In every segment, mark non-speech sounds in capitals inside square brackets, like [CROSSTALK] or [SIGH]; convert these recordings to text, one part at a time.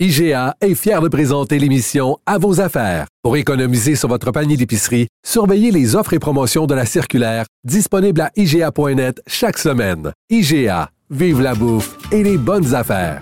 IGA est fier de présenter l'émission À vos affaires. Pour économiser sur votre panier d'épicerie, surveillez les offres et promotions de la circulaire disponible à IGA.net chaque semaine. IGA, vive la bouffe et les bonnes affaires.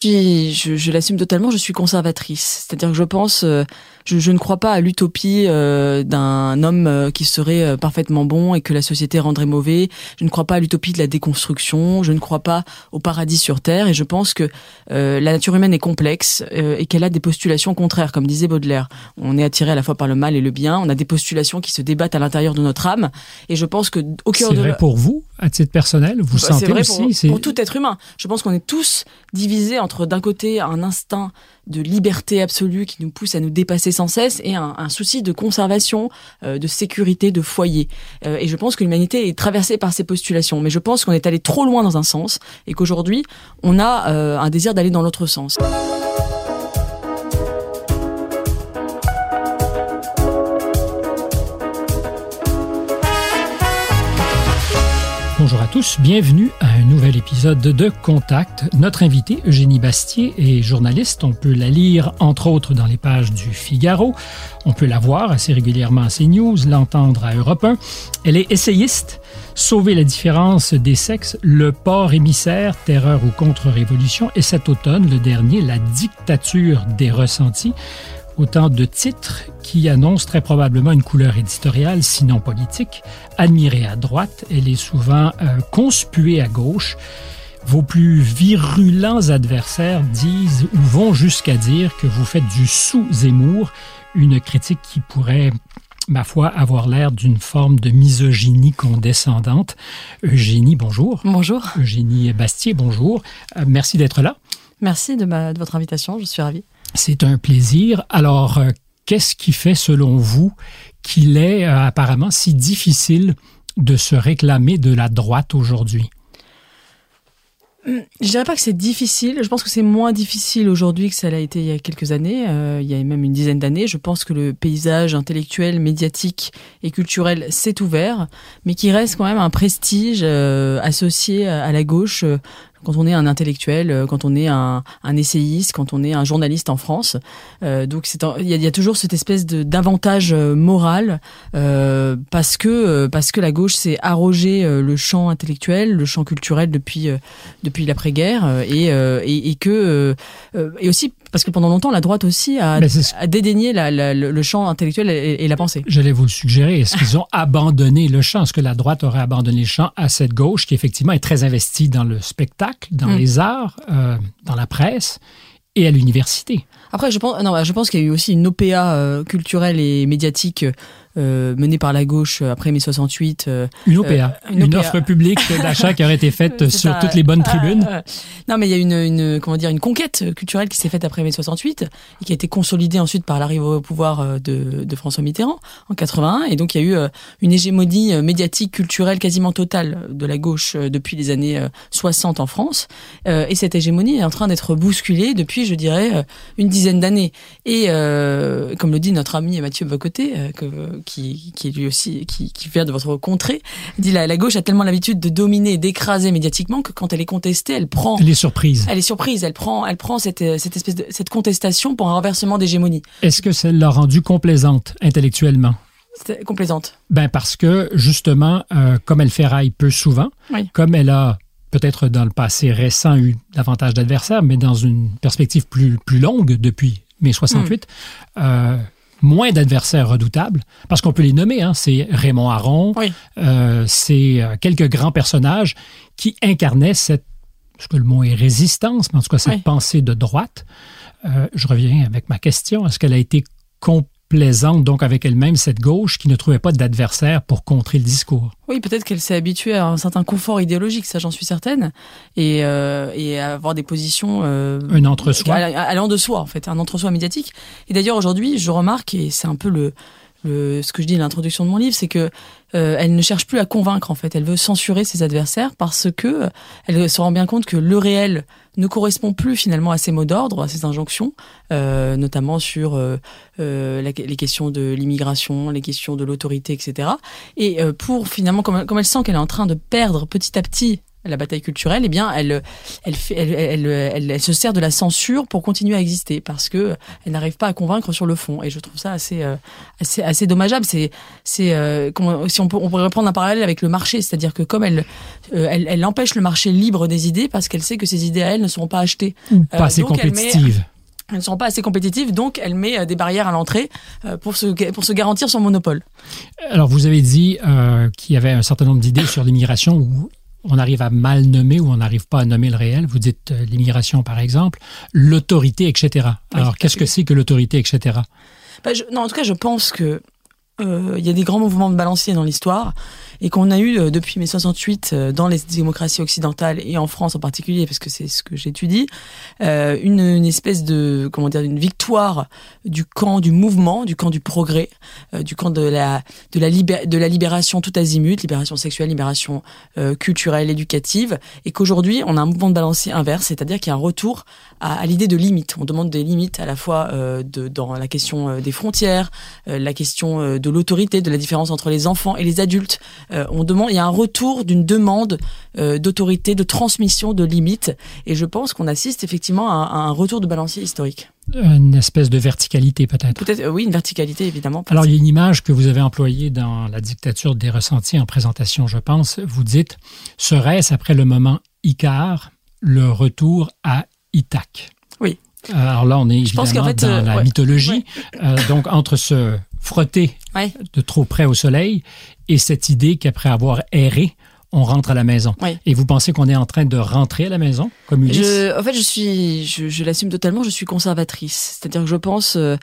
Je l'assume totalement, je suis conservatrice. C'est-à-dire que je pense, euh, je, je ne crois pas à l'utopie euh, d'un homme euh, qui serait euh, parfaitement bon et que la société rendrait mauvais. Je ne crois pas à l'utopie de la déconstruction. Je ne crois pas au paradis sur terre. Et je pense que euh, la nature humaine est complexe euh, et qu'elle a des postulations contraires, comme disait Baudelaire. On est attiré à la fois par le mal et le bien. On a des postulations qui se débattent à l'intérieur de notre âme. Et je pense que au cœur C'est de vrai pour vous, à titre personnel, vous bah, sentez c'est vrai aussi. pour, c'est- pour tout être humain. Je pense qu'on est tous divisés entre d'un côté un instinct de liberté absolue qui nous pousse à nous dépasser sans cesse et un, souci de conservation, euh, de sécurité, de foyer. Euh, et je pense que l'humanité est traversée par ces postulations. Mais je pense qu'on est allé trop loin dans un sens et qu'aujourd'hui on a euh, un désir d'aller dans l'autre sens. Bonjour à tous, bienvenue à un nouvel épisode de Contact. Notre invitée, Eugénie Bastier, est journaliste. On peut la lire, entre autres, dans les pages du Figaro. On peut la voir assez régulièrement à CNews, l'entendre à Europe 1. Elle est essayiste. Sauver la différence des sexes, le port émissaire, terreur ou contre-révolution, et cet automne, le dernier, la dictature des ressentis. Autant de titres qui annoncent très probablement une couleur éditoriale, sinon politique. Admirée à droite, elle est souvent euh, conspuée à gauche. Vos plus virulents adversaires disent ou vont jusqu'à dire que vous faites du sous-Zemmour, une critique qui pourrait, ma foi, avoir l'air d'une forme de misogynie condescendante. Eugénie, bonjour. Bonjour. Eugénie Bastier, bonjour. Euh, merci d'être là. Merci de, ma, de votre invitation. Je suis ravie. C'est un plaisir. Alors, euh, qu'est-ce qui fait, selon vous, qu'il est euh, apparemment si difficile de se réclamer de la droite aujourd'hui? Je dirais pas que c'est difficile. Je pense que c'est moins difficile aujourd'hui que ça l'a été il y a quelques années, euh, il y a même une dizaine d'années. Je pense que le paysage intellectuel, médiatique et culturel s'est ouvert, mais qu'il reste quand même un prestige associé à la gauche. Quand on est un intellectuel, euh, quand on est un, un essayiste, quand on est un journaliste en France, Euh, donc il y, y a toujours cette espèce d'avantage euh, moral euh, parce que euh, parce que la gauche s'est arrogé le champ intellectuel, le champ culturel depuis depuis l'après-guerre et, et et que et aussi parce que pendant longtemps la droite aussi a, dédaigné la, la- le, le champ intellectuel et, et la pensée. J'allais vous le suggérer. Est-ce qu'ils ont [LAUGHS] abandonné le champ? Est-ce que la droite aurait abandonné le champ à cette gauche qui, effectivement, est très investie dans le spectacle, dans Mm. les arts, euh, dans la presse et à l'université? Après, je pense, non, je pense qu'il y a eu aussi une OPA euh, culturelle et médiatique euh, menée par la gauche euh, après mai 68. euh, Une OPA, Euh, une, une OPA. offre publique d'achat qui aurait été [LAUGHS] faite sur ça. toutes les bonnes tribunes. Ah, ah. non, mais il y a une, une, comment dire, une conquête culturelle qui s'est faite après mai 68 et qui a été consolidée ensuite par l'arrivée au pouvoir euh, de, de François Mitterrand en 81. Et donc, il y a eu une hégémonie médiatique, culturelle quasiment totale de la gauche depuis les années euh, 60 en France. Et cette hégémonie est en train d'être bousculée depuis, je dirais, une dizaine d'années. Et euh, comme le dit notre ami Mathieu Bocoté, que, qui, qui est lui aussi, qui, qui vient de votre contrée, dit la, la gauche a tellement l'habitude de dominer, d'écraser médiatiquement que quand elle est contestée, elle prend, Les surprises. elle est surprise, elle prend, elle prend cette, euh, cette espèce de cette contestation pour un renversement d'hégémonie. Est-ce que ça l'a rendue complaisante intellectuellement? Complaisante. Ben parce que justement, euh, comme elle ferraille peu souvent, Oui. comme elle a peut-être dans le passé récent eu davantage d'adversaires, mais dans une perspective plus, plus longue depuis mai 68, euh, moins d'adversaires redoutables, parce qu'on peut les nommer, hein, c'est Raymond Aron, Oui. euh, c'est euh, quelques grands personnages qui incarnaient cette est-ce que le mot est résistance, mais en tout cas cette pensée de droite. Euh, je reviens avec ma question. Est-ce qu'elle a été complaisante donc avec elle-même, cette gauche qui ne trouvait pas d'adversaire pour contrer le discours Oui, peut-être qu'elle s'est habituée à un certain confort idéologique, ça j'en suis certaine, et, euh, et à avoir des positions... Euh, un entre-soi. Allant de soi, en fait, un entre-soi médiatique. Et d'ailleurs, aujourd'hui, je remarque, et c'est un peu le ce que je dis à l'introduction de mon livre, c'est que euh, elle ne cherche plus à convaincre en fait, elle veut censurer ses adversaires parce que euh, elle se rend bien compte que le réel ne correspond plus finalement à ses mots d'ordre, à ses injonctions, euh, notamment sur euh, euh les questions de l'immigration, les questions de l'autorité, etc. Et pour finalement, comme elle sent qu'elle est en train de perdre petit à petit la bataille culturelle, eh bien, elle, elle, fait, elle, elle, elle, se sert de la censure pour continuer à exister parce que elle n'arrive pas à convaincre sur le fond. Et je trouve ça assez, euh, assez, assez dommageable. C'est, c'est, euh, si on, peut, on pourrait prendre un parallèle avec le marché, c'est-à-dire que comme elle, euh, elle, elle, empêche le marché libre des idées parce qu'elle sait que ces idées à elle ne seront pas achetées, ou pas assez compétitives. [LAUGHS] elles ne sont pas assez compétitives, donc elle met des barrières à l'entrée pour se, pour se garantir son monopole. Alors, vous avez dit qu'il y avait un certain nombre d'idées sur l'immigration où on arrive à mal nommer ou on n'arrive pas à nommer le réel. Vous dites euh, l'immigration, par exemple, l'autorité, etc. Alors, qu'est-ce que c'est que l'autorité, etc. Bah, non, en tout cas, je pense que euh, il y a des grands mouvements de balancier dans l'histoire et qu'on a eu euh, depuis mai 68 euh, dans les démocraties occidentales et en France en particulier, parce que c'est ce que j'étudie, euh, une, une, espèce de comment dire une victoire du camp du mouvement, du camp du progrès, euh, du camp de la de la, de la libération tout azimut, libération sexuelle, libération euh, culturelle, éducative, et qu'aujourd'hui on a un mouvement de balancier inverse, c'est-à-dire qu'il y a un retour à, à l'idée de limite. On demande des limites à la fois de, dans la question des frontières, la question de l'autorité, de la différence entre les enfants et les adultes, euh, on demande, il y a un retour d'une demande euh, d'autorité, de transmission, de limites. Et je pense qu'on assiste effectivement à, un retour de balancier historique. Une espèce de verticalité peut-être. Peut-être, euh, oui, une verticalité évidemment. Alors il y a une image que vous avez employée dans la dictature des ressentis en présentation, je pense. Vous dites, serait-ce après le moment Icar le retour à Ithac Oui. Alors là, on est évidemment dans la mythologie. donc entre ce frotter de trop près au soleil et cette idée qu'après avoir erré, on rentre à la maison. Et vous pensez qu'on est en train de rentrer à la maison, comme Ulysse je, En fait, je suis, je, l'assume totalement. Je suis conservatrice, c'est-à-dire que je pense euh,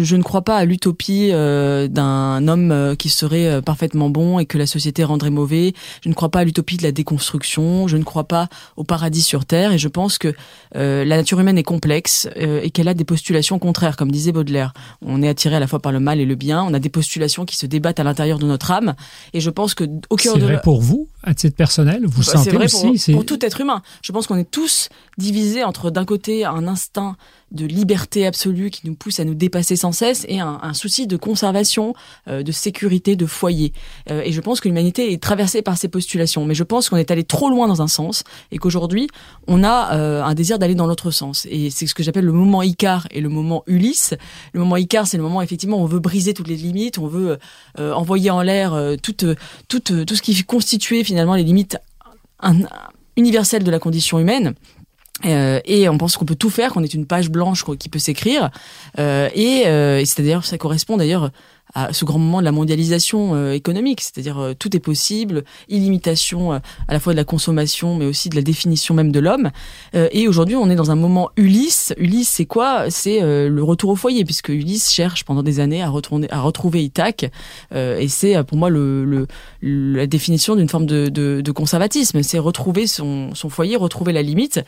je, ne crois pas à l'utopie euh, d'un homme euh, qui serait euh, parfaitement bon et que la société rendrait mauvais. Je ne crois pas à l'utopie de la déconstruction. Je ne crois pas au paradis sur terre. Et je pense que la nature humaine est complexe et qu'elle a des postulations contraires, comme disait Baudelaire. On est attiré à la fois par le mal et le bien. On a des postulations qui se débattent à l'intérieur de notre âme. Et je pense que au cœur de c'est vrai pour vous, à titre personnel, vous bah, sentez vrai aussi pour, pour tout être humain. Je pense qu'on est tous divisés entre d'un côté un instinct de liberté absolue qui nous pousse à nous dépasser sans cesse et un, souci de conservation, euh, de sécurité, de foyer. Euh, et je pense que l'humanité est traversée par ces postulations. Mais je pense qu'on est allé trop loin dans un sens et qu'aujourd'hui, on a euh, un désir d'aller dans l'autre sens. Et c'est ce que j'appelle le moment Icar et le moment Ulysse. Le moment Icar, c'est le moment effectivement où on veut briser toutes les limites, on veut envoyer en l'air tout, tout, tout ce qui constituait finalement les limites universelles de la condition humaine. Euh, et on pense qu'on peut tout faire, qu'on est une page blanche qui peut s'écrire. Euh, et, euh, et c'est-à-dire, ça correspond d'ailleurs à ce grand moment de la mondialisation euh, économique, c'est-à-dire euh, tout est possible, illimitation euh, à la fois de la consommation, mais aussi de la définition même de l'homme. et aujourd'hui, on est dans un moment Ulysse. Ulysse, c'est quoi? C'est le retour au foyer, puisque Ulysse cherche pendant des années à retourner, à retrouver Ithaque, et c'est pour moi le, le, la définition d'une forme de, de, de conservatisme. C'est retrouver son, son foyer, retrouver la limite.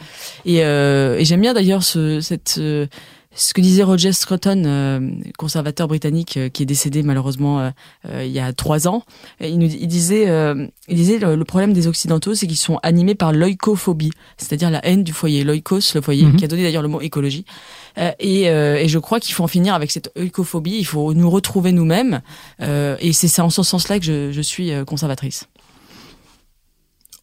Et, et j'aime bien d'ailleurs ce, cette ce que disait Roger Scruton, euh, conservateur britannique euh, qui est décédé malheureusement euh, il y a trois ans, il, nous, il disait, il disait le, problème des occidentaux, c'est qu'ils sont animés par l'oikophobie, c'est-à-dire la haine du foyer, l'oikos, le foyer, mhm. qui a donné d'ailleurs le mot écologie. Et, et, je crois qu'il faut en finir avec cette oikophobie. Il faut nous retrouver nous-mêmes, et c'est en ce sens-là que je, je suis conservatrice.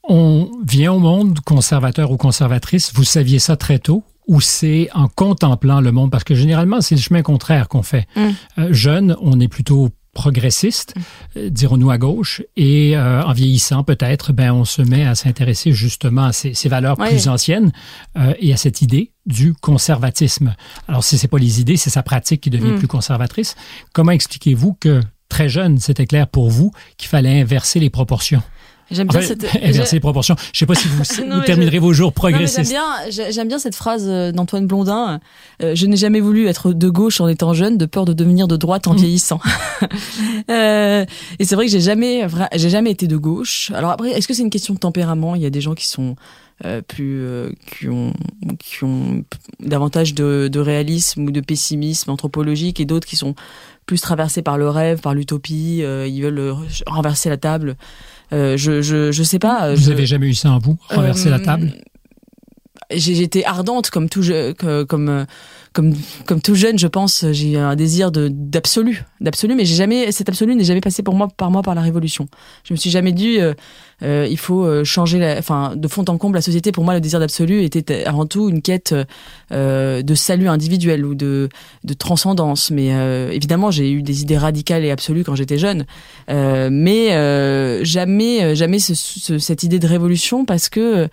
On vient au monde conservateur ou conservatrice. Vous saviez ça très tôt? Ou c'est en contemplant le monde? Parce que généralement, c'est le chemin contraire qu'on fait. Mm. Euh, jeune, on est plutôt progressiste, mm. euh, dirons-nous à gauche, et euh, en vieillissant peut-être, ben on se met à s'intéresser justement à ces, valeurs plus anciennes et à cette idée du conservatisme. Alors si c'est pas les idées, c'est sa pratique qui devient mm. plus conservatrice. Comment expliquez-vous que très jeune, c'était clair pour vous qu'il fallait inverser les proportions? J'aime bien cette. [LAUGHS] Inverser les proportions. Je sais pas si vous, [LAUGHS] vous terminerez vos jours progressistes. J'aime bien, j'aime bien cette phrase d'Antoine Blondin. je n'ai jamais voulu être de gauche en étant jeune, de peur de devenir de droite en mm. vieillissant. [LAUGHS] euh, et c'est vrai que j'ai jamais, j'ai jamais été de gauche. Alors après, est-ce que c'est une question de tempérament? Il y a des gens qui sont euh, plus euh, qui ont qui ont davantage de, de, réalisme ou de pessimisme anthropologique et d'autres qui sont plus traversés par le rêve, par l'utopie. Euh, ils veulent renverser la table. je, je je sais pas. Vous avez jamais eu ça en vous, renverser la table? Été ardente comme tout comme comme comme tout jeune, je pense, j'ai un désir de d'absolu, d'absolu, mais j'ai jamais cet absolu n'est jamais passé pour moi par moi par la révolution. Je me suis jamais dit euh, euh il faut euh, changer, enfin de fond en comble la société. Pour moi, le désir d'absolu était avant tout une quête euh, de salut individuel ou de de transcendance. Mais évidemment, j'ai eu des idées radicales et absolues quand j'étais jeune, mais jamais jamais ce, cette idée de révolution parce que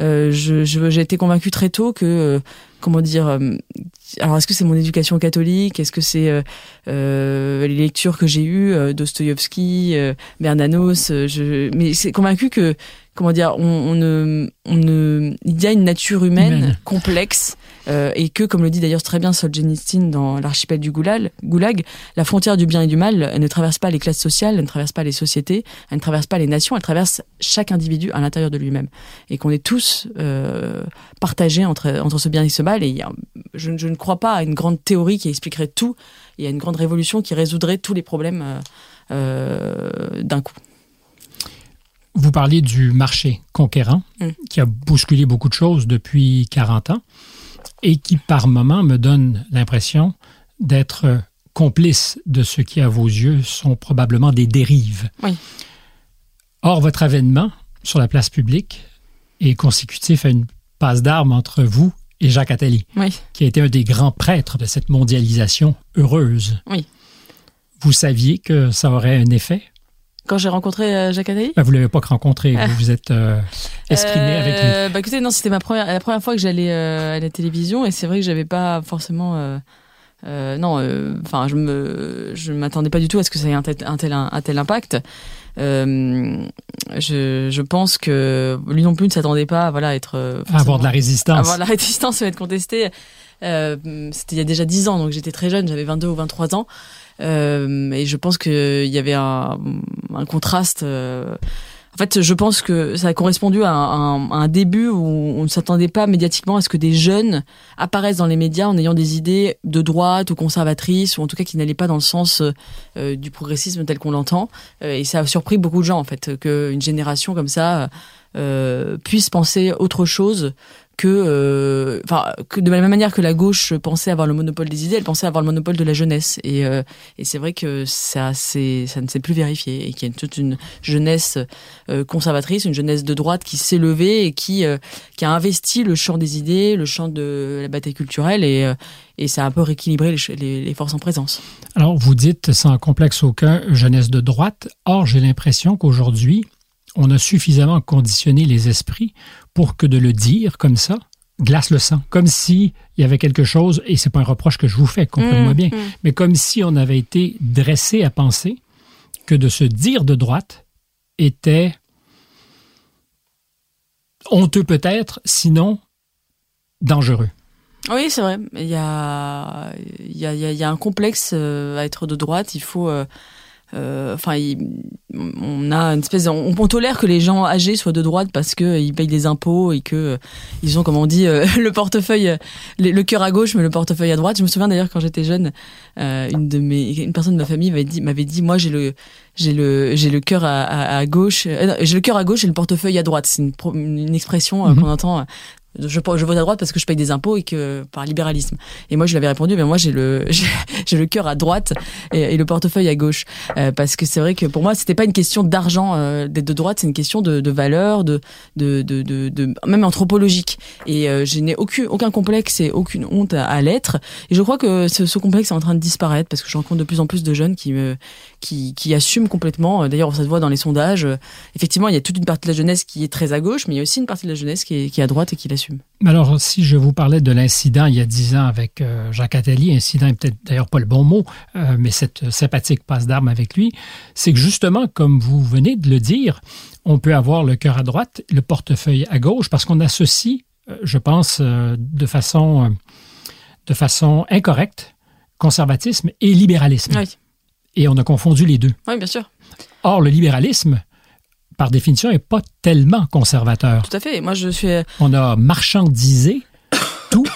euh, je, j'ai été convaincue très tôt que comment dire alors est-ce que c'est mon éducation catholique? Est-ce que c'est euh, euh, les lectures que j'ai eues, euh, Dostoïevski, euh, Bernanos euh, je... Mais c'est convaincu que comment dire, on, on, ne, on ne, il y a une nature humaine, complexe euh, et que, comme le dit d'ailleurs très bien Solzhenitsyn dans l'archipel du Goulag, Goulag, la frontière du bien et du mal, elle ne traverse pas les classes sociales, elle ne traverse pas les sociétés, elle ne traverse pas les nations, elle traverse chaque individu à l'intérieur de lui-même et qu'on est tous euh, partagés entre entre ce bien et ce mal. Et je, je, ne crois pas à une grande théorie qui expliquerait tout et à une grande révolution qui résoudrait tous les problèmes euh, d'un coup. Vous parliez du marché conquérant, mm. qui a bousculé beaucoup de choses depuis 40 ans et qui, par moments, me donne l'impression d'être complice de ce qui, à vos yeux, sont probablement des dérives. Oui. Or, votre avènement sur la place publique est consécutif à une passe d'armes entre vous et Jacques Attali, oui. qui a été un des grands prêtres de cette mondialisation heureuse. Oui. Vous saviez que ça aurait un effet? Quand j'ai rencontré euh, Jacques Attali? Ben, Vous l'avez pas rencontré, vous vous êtes euh, exprimé avec lui. Euh, bah écoutez, non, c'était ma première, la première fois que j'allais à la télévision et c'est vrai que j'avais pas forcément, non, enfin, je me, je m'attendais pas du tout à ce que ça ait un tel, un tel, un tel impact. je, je pense que lui non plus ne s'attendait pas, voilà, à être à avoir de la résistance, avoir de la [LAUGHS] résistance et être contesté. c'était il y a déjà 10 ans, donc j'étais très jeune, j'avais 22 ou 23 ans. Euh, et je pense qu'il y avait un, un contraste. Euh, en fait, je pense que ça a correspondu à un, à un début où on ne s'attendait pas médiatiquement à ce que des jeunes apparaissent dans les médias en ayant des idées de droite ou conservatrices, ou en tout cas qui n'allaient pas dans le sens euh, du progressisme tel qu'on l'entend. et ça a surpris beaucoup de gens, en fait, qu'une génération comme ça euh, puisse penser autre chose que, euh, que de la même manière que la gauche pensait avoir le monopole des idées, elle pensait avoir le monopole de la jeunesse. Et, euh, c'est vrai que ça, ne s'est plus vérifié et qu'il y a toute une jeunesse euh, conservatrice, une jeunesse de droite qui s'est levée et qui, a investi le champ des idées, le champ de la bataille culturelle et, ça a un peu rééquilibré les, les forces en présence. Alors, vous dites sans complexe aucun jeunesse de droite. Or, j'ai l'impression qu'aujourd'hui, on a suffisamment conditionné les esprits pour que de le dire comme ça glace le sang, comme si il y avait quelque chose, et c'est pas un reproche que je vous fais, comprenez-moi mmh, bien, mmh. mais comme si on avait été dressé à penser que de se dire de droite était honteux peut-être, sinon dangereux. Oui, c'est vrai. Il y a, il y, a, il y a un complexe euh, à être de droite. Il faut, euh, euh, enfin, on a une espèce, on, on, tolère que les gens âgés soient de droite parce que ils payent des impôts et que euh, ils ont, comme on dit, euh, [LAUGHS] le portefeuille, le, cœur à gauche mais le portefeuille à droite. Je me souviens d'ailleurs quand j'étais jeune, une de mes, une personne de ma famille m'avait dit, m'avait dit, moi j'ai le, j'ai le, j'ai le cœur à, à, à gauche, j'ai le cœur à gauche et le portefeuille à droite. C'est une, une expression mm-hmm. qu'on entend je, vote à droite parce que je paye des impôts et que par libéralisme. Et moi, je lui avais répondu, mais moi, j'ai le [LAUGHS] j'ai le cœur à droite et, le portefeuille à gauche, euh, parce que c'est vrai que pour moi, c'était pas une question d'argent euh, d'être de droite, c'est une question de, de valeur, de de, de de, même anthropologique. Et euh, je n'ai aucun aucun complexe et aucune honte à, l'être. Et je crois que ce, ce, complexe est en train de disparaître parce que je rencontre de plus en plus de jeunes qui me qui qui assument complètement. D'ailleurs, ça se voit dans les sondages. Effectivement, il y a toute une partie de la jeunesse qui est très à gauche, mais il y a aussi une partie de la jeunesse qui est qui est à droite et qui l'assume Alors, si je vous parlais de l'incident il y a dix ans avec Jacques Attali, incident est peut-être d'ailleurs pas le bon mot, mais cette sympathique passe d'armes avec lui, c'est que justement, comme vous venez de le dire, on peut avoir le cœur à droite, le portefeuille à gauche, parce qu'on associe, je pense, de façon, de façon incorrecte, conservatisme et libéralisme. Oui. Et on a confondu les deux. Oui, bien sûr. Or, le libéralisme, par définition, n'est pas tellement conservateur. Tout à fait. Moi, je suis. On a marchandisé [COUGHS] tout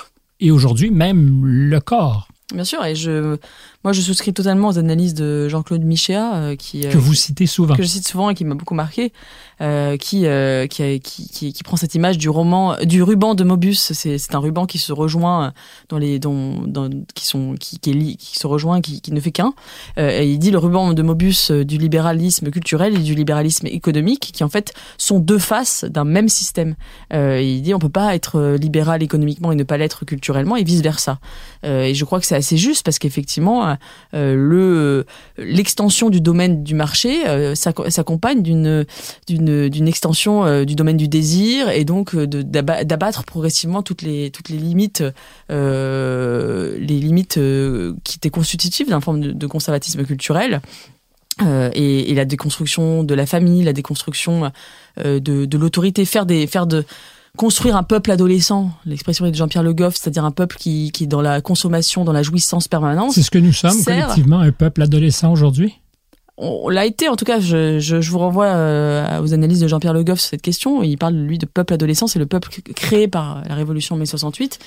et aujourd'hui même le corps. Bien sûr, et je, moi, je souscris totalement aux analyses de Jean-Claude Michéa, euh, qui euh, que vous citez souvent, que je cite souvent et qui m'a beaucoup marqué, euh, qui, euh, qui, qui, qui, prend cette image du roman, du ruban de Mobius. C'est un ruban qui se rejoint dans les, dans, dans qui sont, qui, qui, qui se rejoint, qui, qui ne fait qu'un. et il dit le ruban de Mobius du libéralisme culturel et du libéralisme économique, qui en fait sont deux faces d'un même système. il dit on peut pas être libéral économiquement et ne pas l'être culturellement et vice versa. et je crois que c'est assez juste parce qu'effectivement euh, le l'extension du domaine du marché euh, s'accompagne d'une d'une d'une extension euh, du domaine du désir et donc d'abattre progressivement toutes les toutes les limites les limites qui étaient constitutives d'un forme de, conservatisme culturel. et, et, la déconstruction de la famille, la déconstruction de, de l'autorité, faire des faire de construire un peuple adolescent, l'expression est de Jean-Pierre Le Goff, c'est-à-dire un peuple qui, qui est dans la consommation, dans la jouissance permanente. C'est ce que nous sommes collectivement, un peuple adolescent aujourd'hui? On l'a été, en tout cas, je, je, je vous renvoie euh, aux analyses de Jean-Pierre Le Goff sur cette question. Il parle, lui, de peuple adolescent. C'est le peuple créé par la Révolution mai 68,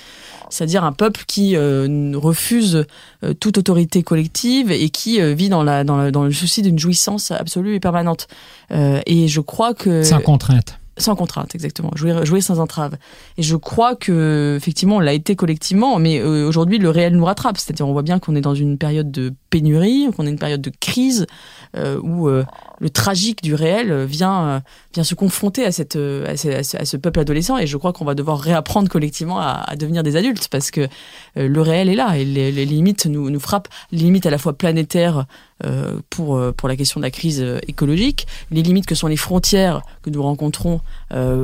c'est-à-dire un peuple qui euh, refuse euh, toute autorité collective et qui vit dans, la, dans, dans le souci d'une jouissance absolue et permanente. et je crois que... Sans contrainte. Sans contrainte, exactement. Jouer, jouer sans entrave. Et je crois que, effectivement, on l'a été collectivement, mais euh, aujourd'hui, le réel nous rattrape. C'est-à-dire, on voit bien qu'on est dans une période de pénurie, qu'on est une période de crise, euh, où euh, le tragique du réel vient, vient se confronter à, cette, à, ce, peuple adolescent. Et je crois qu'on va devoir réapprendre collectivement à, à, devenir des adultes, parce que le réel est là, et les, les limites nous, nous frappent. Les limites à la fois planétaires, euh, pour, euh, pour la question de la crise euh, écologique, les limites que sont les frontières que nous rencontrons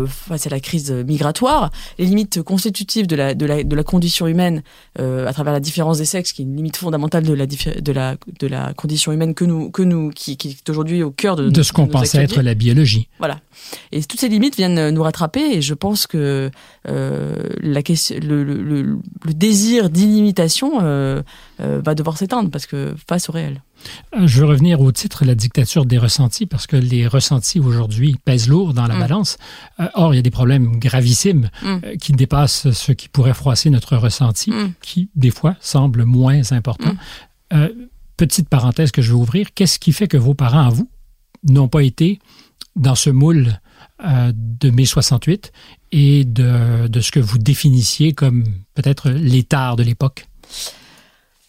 face à la crise migratoire, les limites constitutives de la, de la, de la condition humaine à travers la différence des sexes, qui est une limite fondamentale de la, de la, de la condition humaine que nous, que nous qui, qui est aujourd'hui au cœur de, de ce qu'on pensait être la biologie. Voilà. Et toutes ces limites viennent nous rattraper et je pense que euh, la question, le, le, le, désir d'illimitation euh, va devoir s'éteindre parce que face au réel. Euh, je veux revenir au titre La dictature des ressentis, parce que les ressentis aujourd'hui pèsent lourd dans la mm. balance. Euh, or, il y a des problèmes gravissimes mm. euh, qui dépassent ce qui pourrait froisser notre ressenti, mm. qui, des fois, semblent moins importants. petite parenthèse que je vais ouvrir. Qu'est-ce qui fait que vos parents, à vous, n'ont pas été dans ce moule de mai 68 et de, de ce que vous définissiez comme peut-être l'état de l'époque?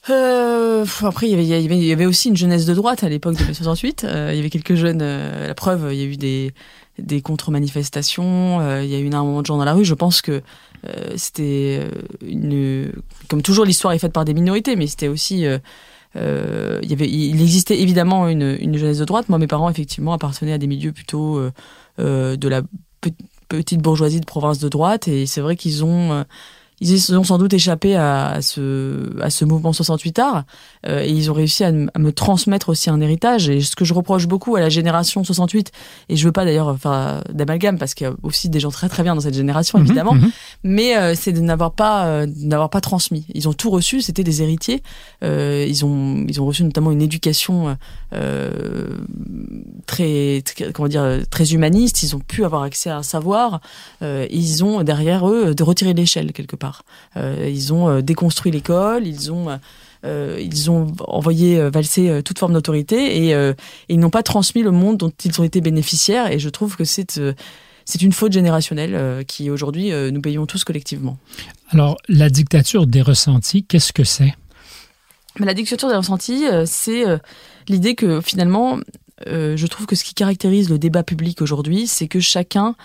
Euh, après, il y, avait, il y, avait, aussi une jeunesse de droite à l'époque de mai 68. Euh, il y avait quelques jeunes. Euh, la preuve, il y a eu des, des contre-manifestations. Euh, il y a eu énormément de gens dans la rue. Je pense que euh, c'était une. Comme toujours, l'histoire est faite par des minorités, mais c'était aussi. il, y avait, il existait évidemment une, une jeunesse de droite. Moi, mes parents, effectivement, appartenaient à des milieux plutôt de la petite bourgeoisie de province de droite. Et c'est vrai qu'ils ont ils ont sans doute échappé à, ce, à ce mouvement 68 art euh, et ils ont réussi à, me transmettre aussi un héritage. Et ce que je reproche beaucoup à la génération 68, et je veux pas d'ailleurs faire d'amalgame parce qu'il y a aussi des gens très très bien dans cette génération mhm, évidemment, mhm. mais euh, c'est de n'avoir pas euh, n'avoir pas transmis. Ils ont tout reçu, c'était des héritiers. Euh, ils ont ils ont reçu notamment une éducation très, très, comment dire très humaniste. Ils ont pu avoir accès à un savoir. ils ont derrière eux de retirer l'échelle quelque part. Euh, ils ont euh, déconstruit l'école, ils ont euh, ils ont envoyé valser toute forme d'autorité et, ils n'ont pas transmis le monde dont ils ont été bénéficiaires. Et je trouve que c'est c'est une faute générationnelle qui aujourd'hui nous payons tous collectivement. Alors la dictature des ressentis, qu'est-ce que c'est? La dictature des ressentis, c'est l'idée que finalement, je trouve que ce qui caractérise le débat public aujourd'hui, c'est que chacun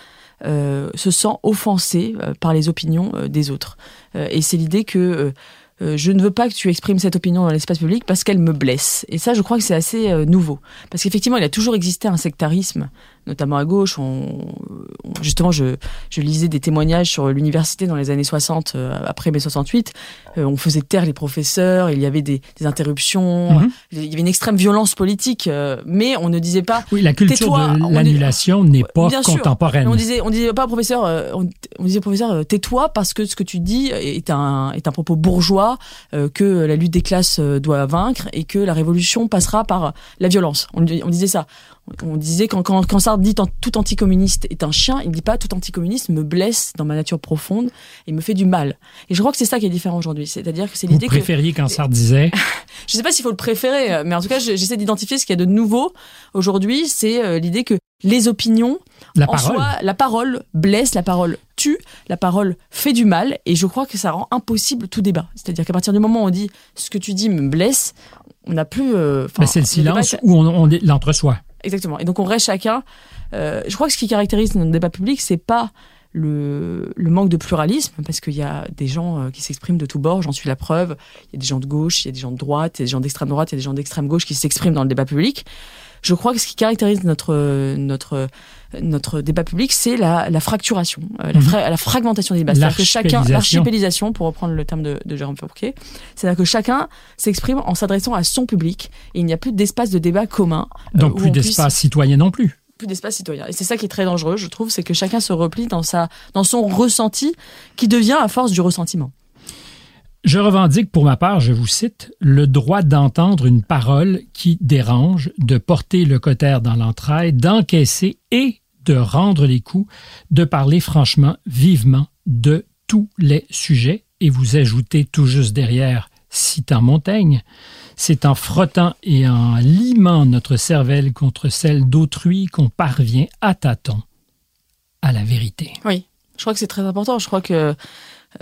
se sent offensé euh, par les opinions euh, des autres. et c'est l'idée que je ne veux pas que tu exprimes cette opinion dans l'espace public parce qu'elle me blesse. Et ça, je crois que c'est assez nouveau. Parce qu'effectivement, il a toujours existé un sectarisme notamment à gauche. On, justement, je, je, lisais des témoignages sur l'université dans les années 60, euh, après mai 68. Euh, on faisait taire les professeurs, il y avait des, des interruptions, mhm. il y avait une extrême violence politique, euh, mais on ne disait pas. Oui, la culture de l'annulation n'est pas contemporaine. on disait, on disait pas professeur, on, on, disait professeur, tais-toi parce que ce que tu dis est un, est un propos bourgeois, que la lutte des classes doit vaincre et que la révolution passera par la violence. On, on disait ça on disait quand, quand, quand Sartre dit tout anticommuniste est un chien, il ne dit pas tout anticommuniste me blesse dans ma nature profonde et me fait du mal. Et je crois que c'est ça qui est différent aujourd'hui. C'est-à-dire que c'est l'idée que. Vous préfériez quand Sartre disait? [LAUGHS] Je sais pas s'il faut le préférer, mais en tout cas, j'essaie d'identifier ce qu'il y a de nouveau aujourd'hui. C'est euh, l'idée que les opinions, la parole. la parole blesse, la parole tue, la parole fait du mal, et je crois que ça rend impossible tout débat. C'est-à-dire qu'à partir du moment où on dit ce que tu dis me blesse, on n'a plus. Euh, c'est le silence où on, on l'entre-soi. Exactement. Et donc on reste chacun. Euh, je crois que ce qui caractérise notre débat public, c'est pas le, le, manque de pluralisme, parce qu'il y a des gens euh, qui s'expriment de tous bords, j'en suis la preuve. Il y a des gens de gauche, il y a des gens de droite, il y a des gens d'extrême droite, il y a des gens d'extrême gauche qui s'expriment dans le débat public. Je crois que ce qui caractérise notre notre notre débat public, c'est la, la fracturation, euh, la, mhm. la, fragmentation des débats. C'est-à-dire que chacun, l'archipélisation, pour reprendre le terme de, de Jérôme Fourquet, c'est-à-dire que chacun s'exprime en s'adressant à son public et il n'y a plus d'espace de débat commun. Euh, Donc plus d'espace citoyen non plus plus d'espace citoyen. Et c'est ça qui est très dangereux, je trouve, c'est que chacun se replie dans sa, dans son ressenti, qui devient à force du ressentiment. Je revendique pour ma part, je vous cite, le droit d'entendre une parole qui dérange, de porter le cotère dans l'entraille, d'encaisser et de rendre les coups, de parler franchement, vivement de tous les sujets. Et vous ajoutez tout juste derrière, citant Montaigne, c'est en frottant et en limant notre cervelle contre celle d'autrui qu'on parvient à tâtons à la vérité. Oui, je crois que c'est très important. Je crois que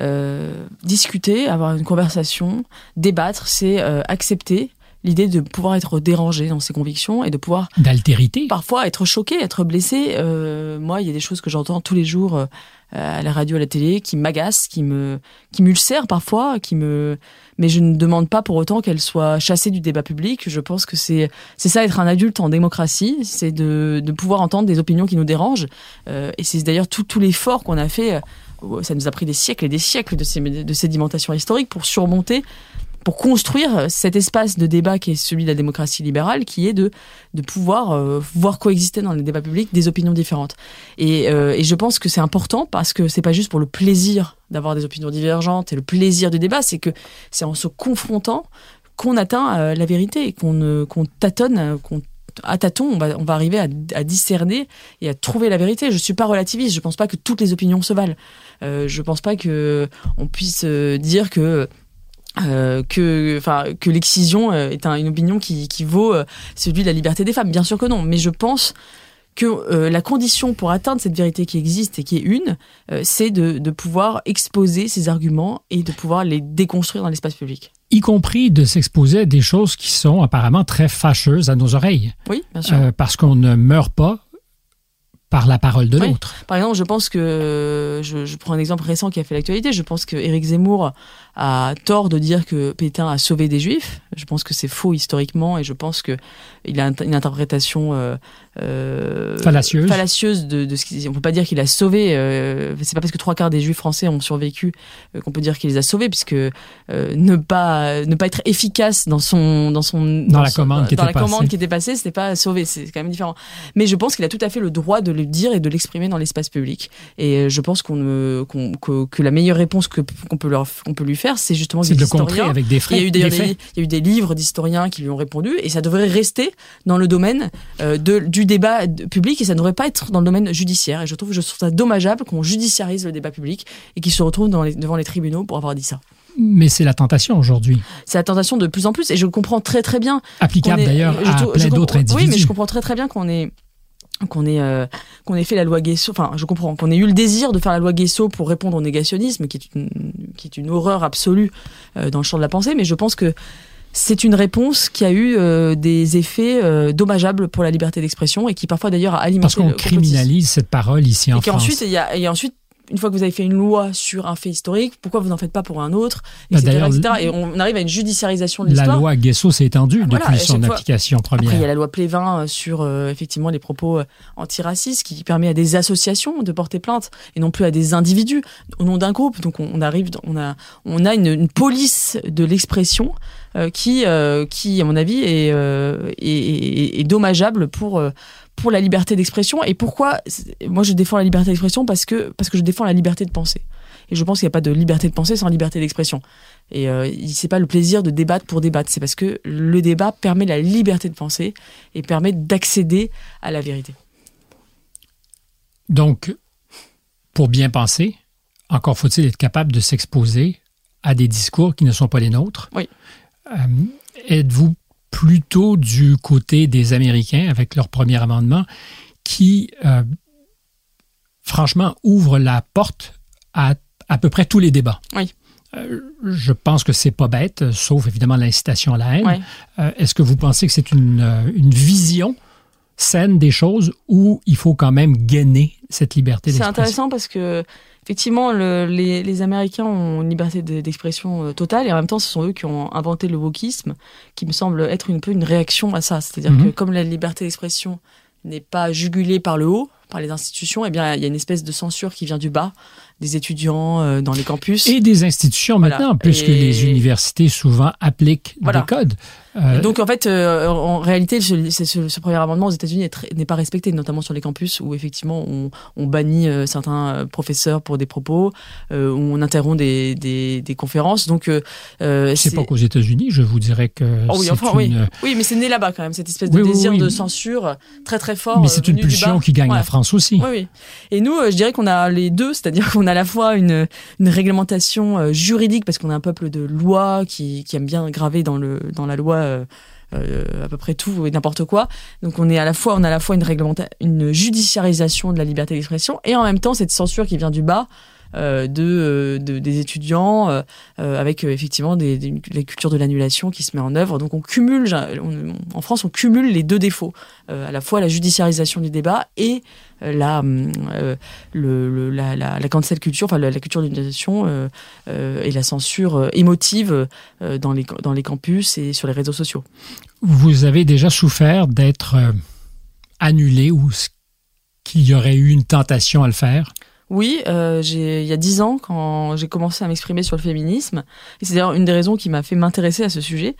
euh, discuter, avoir une conversation, débattre, c'est euh, accepter l'idée de pouvoir être dérangé dans ses convictions et de pouvoir d'altérité. parfois être choqué être blessé. Euh, moi il y a des choses que j'entends tous les jours euh, à la radio à la télé qui m'agacent qui me qui m'ulcèrent parfois qui me mais je ne demande pas pour autant qu'elles soient chassées du débat public. Je pense que c'est c'est ça être un adulte en démocratie c'est de de pouvoir entendre des opinions qui nous dérangent. Euh, et c'est d'ailleurs tout tout l'effort qu'on a fait ça nous a pris des siècles et des siècles de, sédimentation historique pour surmonter, pour construire cet espace de débat qui est celui de la démocratie libérale, qui est de, pouvoir euh, voir coexister dans le débat public des opinions différentes. Et, euh, et je pense que c'est important parce que c'est pas juste pour le plaisir d'avoir des opinions divergentes et le plaisir du débat, c'est que c'est en se confrontant qu'on atteint euh, la vérité qu'on qu'on tâtonne, à tâtons, on va, arriver à, discerner et à trouver la vérité. Je suis pas relativiste. Je pense pas que toutes les opinions se valent. Euh, je pense pas que on puisse euh, dire que euh, que, l'excision euh, est un, une opinion qui, vaut celui de la liberté des femmes. Bien sûr que non, mais je pense que la condition pour atteindre cette vérité qui existe et qui est une, c'est de pouvoir exposer ces arguments et de pouvoir les déconstruire dans l'espace public y compris de s'exposer à des choses qui sont apparemment très fâcheuses à nos oreilles. Oui, bien sûr. Euh, parce qu'on ne meurt pas par la parole de l'autre. Par exemple, je pense que, je, je, prends un exemple récent qui a fait l'actualité, je pense que Éric Zemmour a tort de dire que Pétain a sauvé des juifs. Je pense que c'est faux historiquement et je pense que il a une interprétation euh, euh, fallacieuse. fallacieuse de, de ce qu'il. On peut pas dire qu'il a sauvé. Euh, c'est pas parce que trois quarts des juifs français ont survécu euh, qu'on peut dire qu'il les a sauvés, puisque euh, ne pas ne pas être efficace dans son dans son dans, la commande qui dans était la passée. commande qui était passée, c'était pas sauver. C'est quand même différent. Mais je pense qu'il a tout à fait le droit de le dire et de l'exprimer dans l'espace public. Et je pense qu'on qu'on que, que, la meilleure réponse que qu'on peut leur qu'on peut lui faire, c'est justement de le contrer avec des frais. Il y a eu des, il y a eu des livres d'historiens qui lui ont répondu, et ça devrait rester dans le domaine euh, de, du débat public et ça ne devrait pas être dans le domaine judiciaire. Et je trouve, je trouve ça dommageable qu'on judiciarise le débat public et qu'il se retrouve dans les, devant les tribunaux pour avoir dit ça. Mais c'est la tentation aujourd'hui. C'est la tentation de plus en plus et je comprends très très bien. Applicable d'ailleurs à plein d'autres individus. Oui, mais je comprends très très bien qu'on est qu'on ait euh, qu'on ait fait la loi Guesso enfin je comprends qu'on ait eu le désir de faire la loi Guesso pour répondre au négationnisme qui est une qui est une horreur absolue euh, dans le champ de la pensée mais je pense que c'est une réponse qui a eu euh, des effets euh, dommageables pour la liberté d'expression et qui parfois d'ailleurs a alimenté parce qu'on criminalise cette parole ici en et France. Ensuite, il y a, et ensuite une fois que vous avez fait une loi sur un fait historique, pourquoi vous n'en faites pas pour un autre, Bah, etc., etc. Et on arrive à une judiciarisation de La l'histoire. loi Guesso s'est étendue Voilà, depuis à son fois- application Après, il y a première. la loi Plévin euh, sur euh, effectivement les propos euh, antiracistes qui permet à des associations de porter plainte et non plus à des individus au nom d'un groupe. Donc on, on arrive, on a, on a une, une police de l'expression euh, qui, euh, qui à mon avis est, euh, est, est- est dommageable pour pour la liberté d'expression. Et pourquoi Moi, je défends la liberté d'expression parce que parce que je défends la liberté de penser. Et je pense qu'il n'y a pas de liberté de penser sans liberté d'expression. Et euh, c'est pas le plaisir de débattre pour débattre, c'est parce que le débat permet la liberté de penser et permet d'accéder à la vérité. Donc, pour bien penser, encore faut-il être capable de s'exposer à des discours qui ne sont pas les nôtres. Oui. Euh, Êtes-vous plutôt du côté des Américains avec leur premier amendement qui, euh, franchement, ouvre la porte à à peu près tous les débats? Oui. Euh, je pense que c'est pas bête, sauf évidemment l'incitation à la haine. Euh, Est-ce que vous pensez que c'est une, une vision saine des choses ou il faut quand même gainer cette liberté C'est intéressant parce que effectivement, le- les, les Américains ont une liberté de- d'expression euh, totale et en même temps, ce sont eux qui ont inventé le wokisme, qui me semble être un peu une réaction à ça. C'est-à-dire Mhm. que comme la liberté d'expression n'est pas jugulée par le haut, par les institutions, eh bien, il y a une espèce de censure qui vient du bas, des étudiants euh, dans les campus. Et des institutions Voilà. maintenant, puisque Et- les universités souvent appliquent Voilà. des codes. Euh, donc en fait, euh, en réalité, ce, ce- ce- ce premier amendement aux États-Unis n'est pas respecté, notamment sur les campus où effectivement on, on bannit euh, certains professeurs pour des propos, où on interrompt des, des, des conférences. Donc c'est pas qu'aux États-Unis, je vous dirais que Oh oui, enfin, une, oui. Oui, mais c'est né là-bas quand même, cette espèce de Oui, désir de censure très très fort. mais c'est une pulsion qui gagne Ouais. la France aussi. Oui, oui. Et nous, je dirais qu'on a les deux, c'est-à-dire qu'on a à la fois une, réglementation euh, juridique, parce qu'on est un peuple de loi qui, aime bien graver dans, la loi euh, euh, à peu près tout et n'importe quoi. Donc on est à la fois, on a à la fois une réglementa- une judiciarisation de la liberté d'expression et en même temps cette censure qui vient du bas. de, de- des étudiants avec effectivement des, des- la culture de l'annulation qui se met en œuvre donc on cumule en France on cumule les deux défauts à la fois la judiciarisation du débat et la, euh, le- la, la, cancel culture, enfin la, culture euh, euh, et la censure euh, émotive euh, dans, les, dans les campus et sur les réseaux sociaux. Vous avez déjà souffert d'être euh, annulé ou qu'il y aurait eu une tentation à le faire? Oui, euh, il y a dix ans, quand j'ai commencé à m'exprimer sur le féminisme, et c'est d'ailleurs une des raisons qui m'a fait m'intéresser à ce sujet.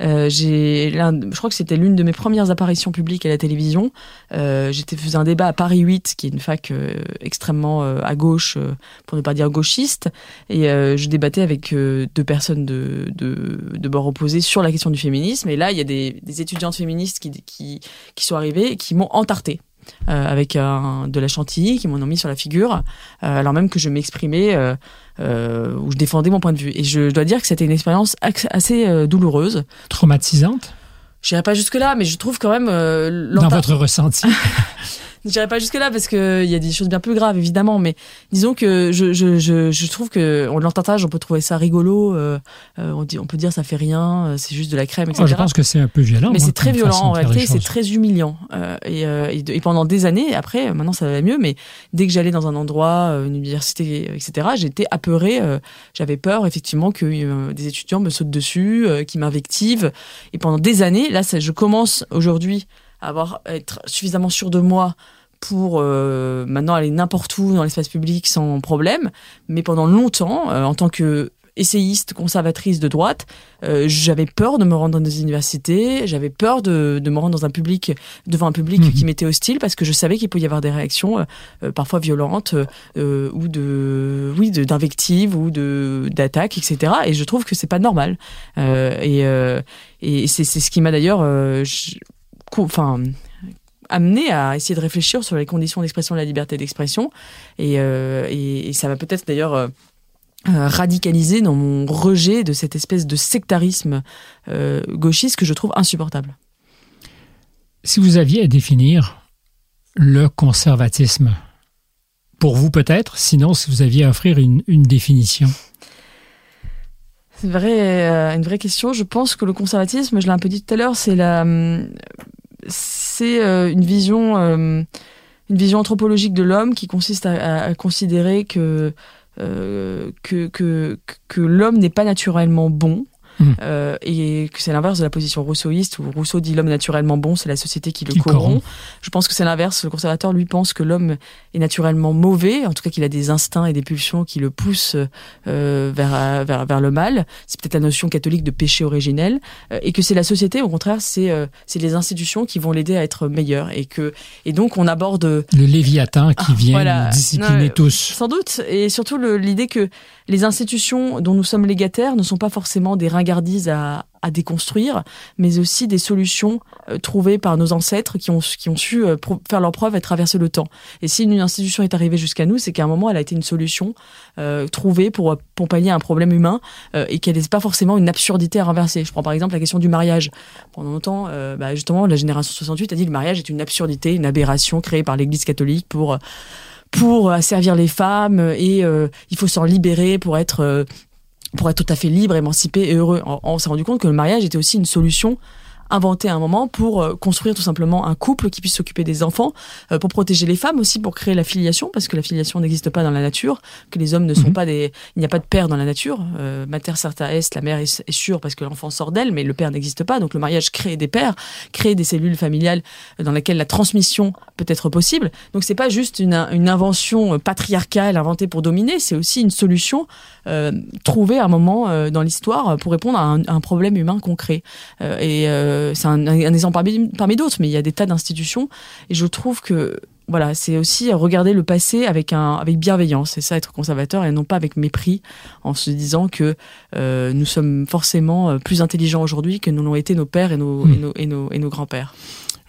Euh, je crois que c'était l'une de mes premières apparitions publiques à la télévision. Euh, j'étais faisais un débat à Paris 8, qui est une fac euh, extrêmement euh, à gauche, euh, pour ne pas dire gauchiste, et je débattais avec deux personnes de, de, de bord opposé sur la question du féminisme. Et là, il y a des, des étudiantes féministes qui, qui, qui sont arrivées et qui m'ont entarté. Euh, avec un, de la chantilly qui m'en ont mis sur la figure euh, alors même que je m'exprimais euh, euh, où je défendais mon point de vue. Et je dois dire que c'était une expérience assez euh, douloureuse. Traumatisante? J'irai pas jusque là mais je trouve quand même euh, dans votre ressenti. [LAUGHS] J'irai pas jusque là parce que il y a des choses bien plus graves évidemment, mais disons que je je je, je trouve que on l'entartage, on peut trouver ça rigolo, euh, euh, on dit on peut dire ça fait rien, euh, c'est juste de la crème, etc. Ah, je pense que c'est un peu violent. mais moi, c'est très violent en réalité, c'est très humiliant euh, et, euh, et, pendant des années après, euh, maintenant ça va mieux, mais dès que j'allais dans un endroit, une université, etc., j'étais apeurée, euh, j'avais peur effectivement que des étudiants me sautent dessus, euh, qui m'invectivent, et pendant des années, là, ça, je commence aujourd'hui avoir être suffisamment sûr de moi pour euh, maintenant aller n'importe où dans l'espace public sans problème. Mais pendant longtemps, euh, en tant que essayiste conservatrice de droite, euh, j'avais peur de me rendre dans des universités, j'avais peur de, de me rendre dans un public devant un public Mhm. qui m'était hostile parce que je savais qu'il pouvait y avoir des réactions euh, euh, parfois violentes euh, ou de oui d'invectives ou de d'attaques etc. Et je trouve que c'est pas normal. Euh, et euh, et c'est c'est ce qui m'a d'ailleurs euh, enfin amené à essayer de réfléchir sur les conditions d'expression de la liberté d'expression et, euh, et, et ça va peut-être d'ailleurs euh, euh, radicaliser dans mon rejet de cette espèce de sectarisme euh, gauchiste que je trouve insupportable. Si vous aviez à définir le conservatisme, pour vous peut-être, sinon si vous aviez à offrir une, une définition? C'est vrai, euh, une vraie question. Je pense que le conservatisme, je l'ai un peu dit tout à l'heure, c'est la, hum, c'est euh, une vision, euh, une vision anthropologique de l'homme qui consiste à, considérer euh, que l'homme n'est pas naturellement bon, Mmh. Euh, et que c'est l'inverse de la position rousseauiste où Rousseau dit l'homme naturellement bon, c'est la société qui le corrompt. Je pense que c'est l'inverse. Le conservateur, lui, pense que l'homme est naturellement mauvais, en tout cas qu'il a des instincts et des pulsions qui le poussent euh, vers, vers, vers le mal. C'est peut-être la notion catholique de péché originel. Euh, et que c'est la société, au contraire, c'est c'est les institutions qui vont l'aider à être meilleur. Et, que, et donc, on aborde... Le Léviathan qui ah, vient discipliner tous. Sans doute. Et surtout l'idée que les institutions dont nous sommes légataires ne sont pas forcément des à déconstruire, mais aussi des solutions euh, trouvées par nos ancêtres qui ont, qui ont su euh, faire leur preuve et traverser le temps. Et si une institution est arrivée jusqu'à nous, c'est qu'à un moment, elle a été une solution euh, trouvée pour, pour pallier un problème humain et qu'elle n'est pas forcément une absurdité à renverser. Je prends par exemple la question du mariage. Pendant longtemps, bah, justement, la génération 68 a dit que le mariage est une absurdité, une aberration créée par l'Église catholique pour pour asservir les femmes et il faut s'en libérer pour être pour être tout à fait libre, émancipé et heureux. On, s'est rendu compte que le mariage était aussi une solution inventé un moment pour euh, construire tout simplement un couple qui puisse s'occuper des enfants, euh, pour protéger les femmes aussi, pour créer la filiation, parce que la filiation n'existe pas dans la nature, que les hommes ne sont mhm. pas des... Il n'y a pas de père dans la nature. Euh, mater certa est, la mère est, sûre parce que l'enfant sort d'elle, mais le père n'existe pas. Donc le mariage crée des pères, crée des cellules familiales dans lesquelles la transmission peut être possible. Donc c'est pas juste une, une invention patriarcale inventée pour dominer, c'est aussi une solution euh, trouvée à un moment dans l'histoire pour répondre à un, un problème humain concret. et euh, c'est un, exemple parmi, d'autres, mais il y a des tas d'institutions. Et je trouve que voilà, c'est aussi regarder le passé avec un avec bienveillance. C'est ça être conservateur et non pas avec mépris, en se disant que euh, nous sommes forcément euh, plus intelligents aujourd'hui que nous l'ont été nos pères et nos, hmm. et nos, et nos, grands-pères.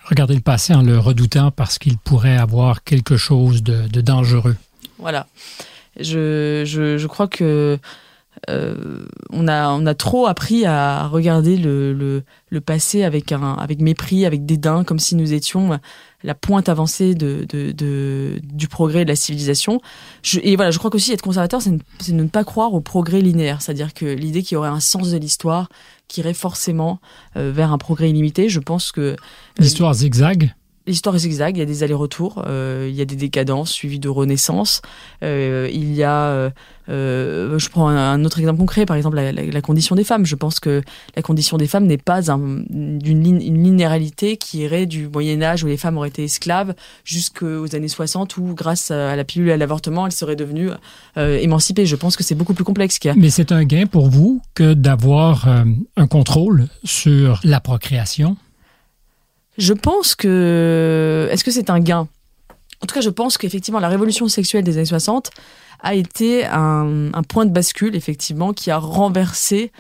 Regarder le passé en le redoutant parce qu'il pourrait avoir quelque chose de, dangereux. Voilà. Je, je, je crois que euh, on, a, on a trop appris à regarder le, le, passé avec, un, avec mépris, avec dédain, comme si nous étions la pointe avancée de, de, du progrès de la civilisation. et voilà, je crois qu'aussi être conservateur, c'est de ne pas croire au progrès linéaire, c'est-à-dire que l'idée qu'il y aurait un sens de l'histoire qui irait forcément euh, vers un progrès illimité, je pense que... Euh, l'histoire zigzag L'histoire est zigzag, il y a des allers-retours, euh, il y a des décadences suivies de renaissance. Euh, il y a, euh, je prends un, autre exemple concret, par exemple la, condition des femmes. Je pense que la condition des femmes n'est pas un, une linéarité qui irait du Moyen Âge où les femmes auraient été esclaves jusqu'aux années 60 où, grâce à la pilule et à l'avortement, elles seraient devenues émancipées. Je pense que c'est beaucoup plus complexe qu'il. Mais c'est un gain pour vous que d'avoir un contrôle sur la procréation? Je pense que. Est-ce que c'est un gain? En tout cas, je pense qu'effectivement, la révolution sexuelle des années 60 a été un, point de bascule, effectivement, qui a renversé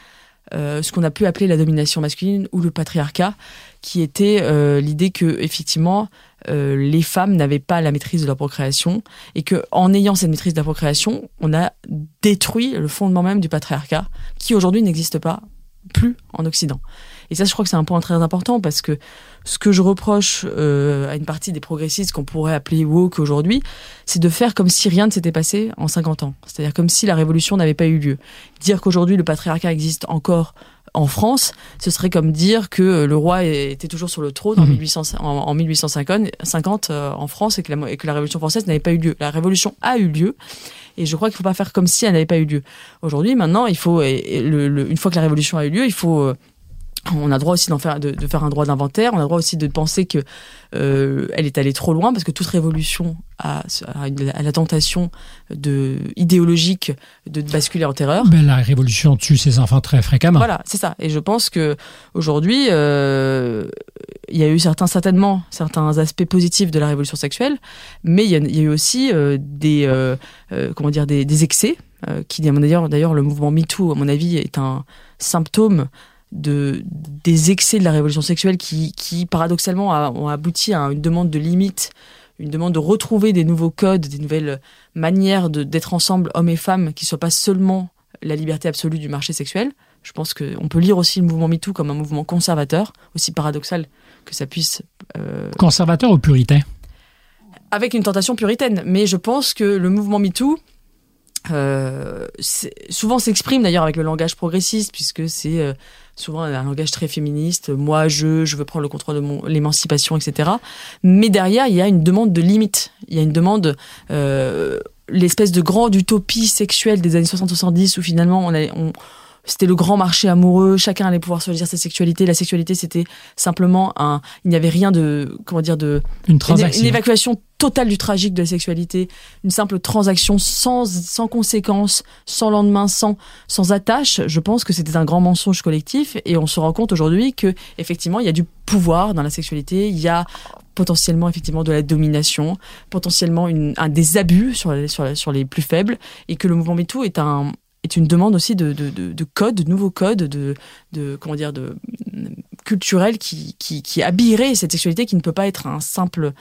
euh, ce qu'on a pu appeler la domination masculine ou le patriarcat, qui était euh, l'idée que, effectivement, euh, les femmes n'avaient pas la maîtrise de leur procréation et que en ayant cette maîtrise de la procréation, on a détruit le fondement même du patriarcat, qui aujourd'hui n'existe pas plus en Occident. Et ça, je crois que c'est un point très important parce que ce que je reproche euh, à une partie des progressistes qu'on pourrait appeler woke aujourd'hui, c'est de faire comme si rien ne s'était passé en 50 ans. C'est-à-dire comme si la révolution n'avait pas eu lieu. Dire qu'aujourd'hui le patriarcat existe encore en France, ce serait comme dire que le roi était toujours sur le trône en, 1800, mmh. en, 1850 euh, en France et que, la, et que la Révolution française n'avait pas eu lieu. La Révolution a eu lieu et je crois qu'il ne faut pas faire comme si elle n'avait pas eu lieu. Aujourd'hui, maintenant, il faut, une fois que la Révolution a eu lieu, il faut euh, on a droit aussi d'en faire, de, faire un droit d'inventaire. On a droit aussi de penser que euh, elle est allée trop loin parce que toute révolution a, la tentation de idéologique de basculer en terreur. Ben, la révolution tue ses enfants très fréquemment. Voilà, c'est ça. Et je pense que aujourd'hui, euh, il y a eu certains certainement certains aspects positifs de la révolution sexuelle, mais il y a, eu aussi euh, des comment dire des, des excès qui d'ailleurs d'ailleurs le mouvement MeToo à mon avis est un symptôme de, des excès de la révolution sexuelle qui, qui paradoxalement, ont abouti à une demande de limite, une demande de retrouver des nouveaux codes, des nouvelles manières d'être ensemble, hommes et femmes, qui ne soient pas seulement la liberté absolue du marché sexuel. Je pense qu'on peut lire aussi le mouvement MeToo comme un mouvement conservateur, aussi paradoxal que ça puisse... Euh, conservateur ou puritain? Avec une tentation puritaine. Mais je pense que le mouvement MeToo, euh, souvent s'exprime d'ailleurs avec le langage progressiste, puisque c'est... Euh, souvent un langage très féministe. Moi, je, je veux prendre le contrôle de l'émancipation, etc. Mais derrière, il y a une demande de limite. Il y a une demande euh, l'espèce de grande utopie sexuelle des années 60-70 où finalement on, on c'était le grand marché amoureux, chacun allait pouvoir choisir sa sexualité. La sexualité, c'était simplement un, il n'y avait rien de, comment dire, de, une transaction, une, évacuation totale du tragique de la sexualité, une simple transaction sans, sans conséquences, sans lendemain, sans, sans attache. Je pense que c'était un grand mensonge collectif. Et on se rend compte aujourd'hui que, effectivement, il y a du pouvoir dans la sexualité, il y a potentiellement effectivement de la domination, potentiellement une, un des abus sur, sur, sur les plus faibles, et que le mouvement MeToo est un, est une demande aussi de, de, de, de code, de nouveaux codes, de, de comment dire, de culturel qui, qui, qui habillerait cette sexualité qui ne peut pas être un simple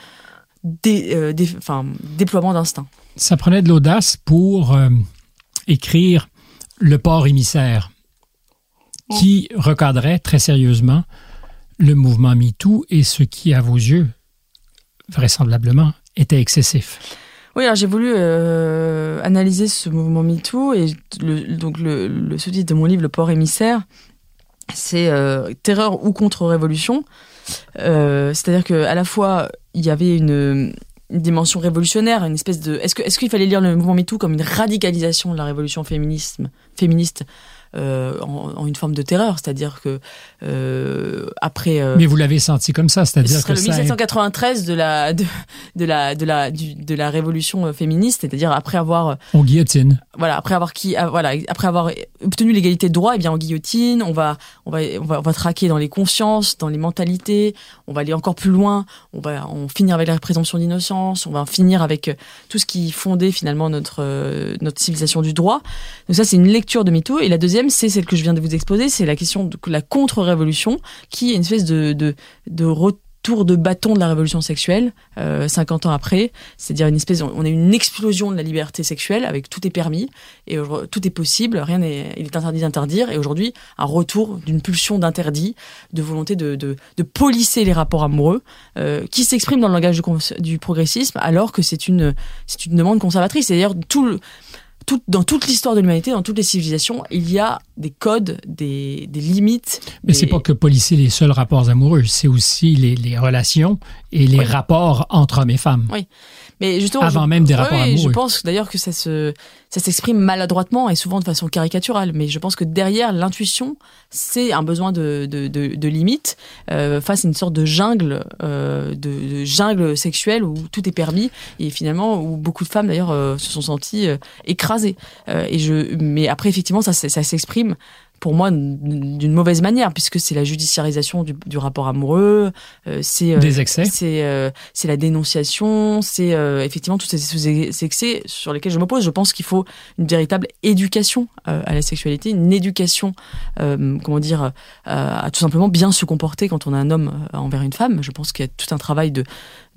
dé, euh, dé, enfin, déploiement d'instinct. Ça prenait de l'audace pour euh, écrire le port émissaire qui recadrait très sérieusement le mouvement MeToo et ce qui, à vos yeux, vraisemblablement, était excessif. Oui, alors j'ai voulu euh, analyser ce mouvement MeToo et le, donc le, sous-titre de mon livre, Le port émissaire, c'est euh, Terreur ou contre-révolution. Euh, C'est-à-dire qu'à la fois, il y avait une, dimension révolutionnaire, une espèce de... Est-ce qu'il est fallait lire le mouvement MeToo comme une radicalisation de la révolution féminisme, féministe euh, en, en, une forme de terreur, c'est-à-dire que euh, après. Euh, Mais vous l'avez senti comme ça, c'est-à-dire que le 1793 de la de, de la de la du, de la révolution euh, féministe, c'est-à-dire après avoir. On guillotine. Voilà, après avoir qui, ah, voilà, après avoir obtenu l'égalité de droit, et eh bien on guillotine, on va on va on va on va traquer dans les consciences, dans les mentalités, on va aller encore plus loin, on va on finir avec la présomption d'innocence, on va en finir avec euh, tout ce qui fondait finalement notre notre civilisation du droit. Donc ça c'est une lecture de MeToo et la deuxième c'est celle que je viens de vous exposer, c'est la question de la contre-révolution, qui est une espèce de, de, de retour de bâton de la révolution sexuelle, euh, 50 ans après. C'est-à-dire une espèce, on a une explosion de la liberté sexuelle avec tout est permis et tout est possible, rien n'est, il est interdit d'interdire. Et aujourd'hui, un retour d'une pulsion d'interdit, de volonté de, de, polisser les rapports amoureux, euh, qui s'exprime dans le langage du, progressisme, alors que c'est une, c'est une demande conservatrice. C'est d'ailleurs tout le, tout, dans toute l'histoire de l'humanité, dans toutes les civilisations, il y a des codes, des, des limites. Mais des... c'est pas que polisser les seuls rapports amoureux, c'est aussi les, les, relations et les oui. rapports entre hommes et femmes. Oui. Mais justement, avant je, même des rapports amoureux. Je pense d'ailleurs que ça se ça s'exprime maladroitement et souvent de façon caricaturale. Mais je pense que derrière l'intuition, c'est un besoin de de, de, de limite euh, face à une sorte de jungle euh, de, de, jungle sexuelle où tout est permis et finalement où beaucoup de femmes d'ailleurs euh, se sont senties euh, écrasées. Euh, et je mais après effectivement ça ça s'exprime pour moi d'une mauvaise manière puisque c'est la judiciarisation du, du rapport amoureux euh, c'est des excès. c'est euh, c'est la dénonciation c'est euh, effectivement tous ces, ces, excès sur lesquels je m'oppose. Je pense qu'il faut une véritable éducation euh, à la sexualité une éducation euh, comment dire à tout simplement bien se comporter quand on a un homme envers une femme. Je pense qu'il y a tout un travail de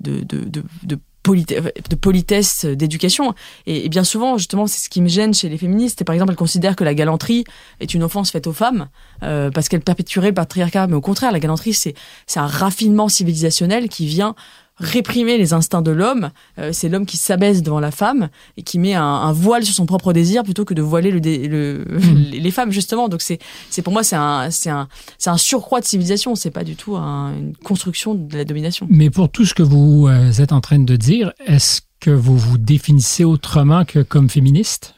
de de, de, de de politesse, d'éducation. Et, bien souvent, justement, c'est ce qui me gêne chez les féministes. Et par exemple, elles considèrent que la galanterie est une offense faite aux femmes euh, parce qu'elle perpétuerait le patriarcat. Mais au contraire, la galanterie, c'est un raffinement civilisationnel qui vient réprimer les instincts de l'homme. Euh, c'est l'homme qui s'abaisse devant la femme et qui met un, un, voile sur son propre désir plutôt que de voiler le, le [LAUGHS] mmh. les femmes justement. Donc c'est c'est pour moi c'est un c'est un c'est un surcroît de civilisation. C'est pas du tout un, une construction de la domination. Mais pour tout ce que vous euh, êtes en train de dire, est-ce que vous vous définissez autrement que comme féministe?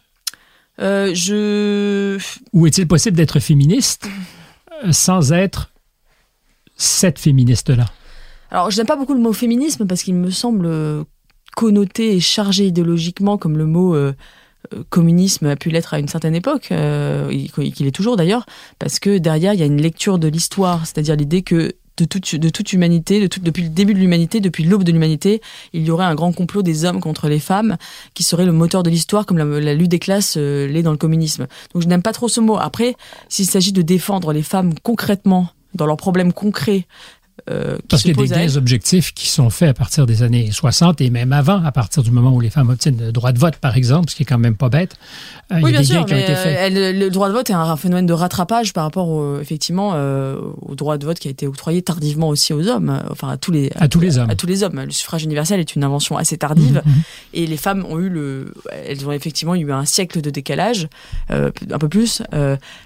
Euh, Je. Ou est-il possible d'être féministe sans être cette féministe là alors, je n'aime pas beaucoup le mot féminisme parce qu'il me semble connoté et chargé idéologiquement comme le mot euh, communisme a pu l'être à une certaine époque, euh, qu'il est toujours d'ailleurs, parce que derrière, il y a une lecture de l'histoire, c'est-à-dire l'idée que de toute, de toute humanité, depuis le début de l'humanité, depuis l'aube de l'humanité, il y aurait un grand complot des hommes contre les femmes qui serait le moteur de l'histoire, comme la, lutte des classes euh, l'est dans le communisme. Donc je n'aime pas trop ce mot. Après, s'il s'agit de défendre les femmes concrètement, dans leurs problèmes concrets, euh, Parce qu'il y a des gains objectifs qui sont faits à partir des années 60 et même avant, à partir du moment où les femmes obtiennent le droit de vote, par exemple, ce qui est quand même pas bête. Euh, oui, bien sûr, mais euh, le droit de vote est un, phénomène de rattrapage par rapport, au, effectivement, au droit de vote qui a été octroyé tardivement aussi aux hommes, enfin à tous les à, tous les hommes. À tous les hommes. Le suffrage universel est une invention assez tardive mhm, mhm. et les femmes ont eu le, elles ont effectivement eu un siècle de décalage, un peu plus,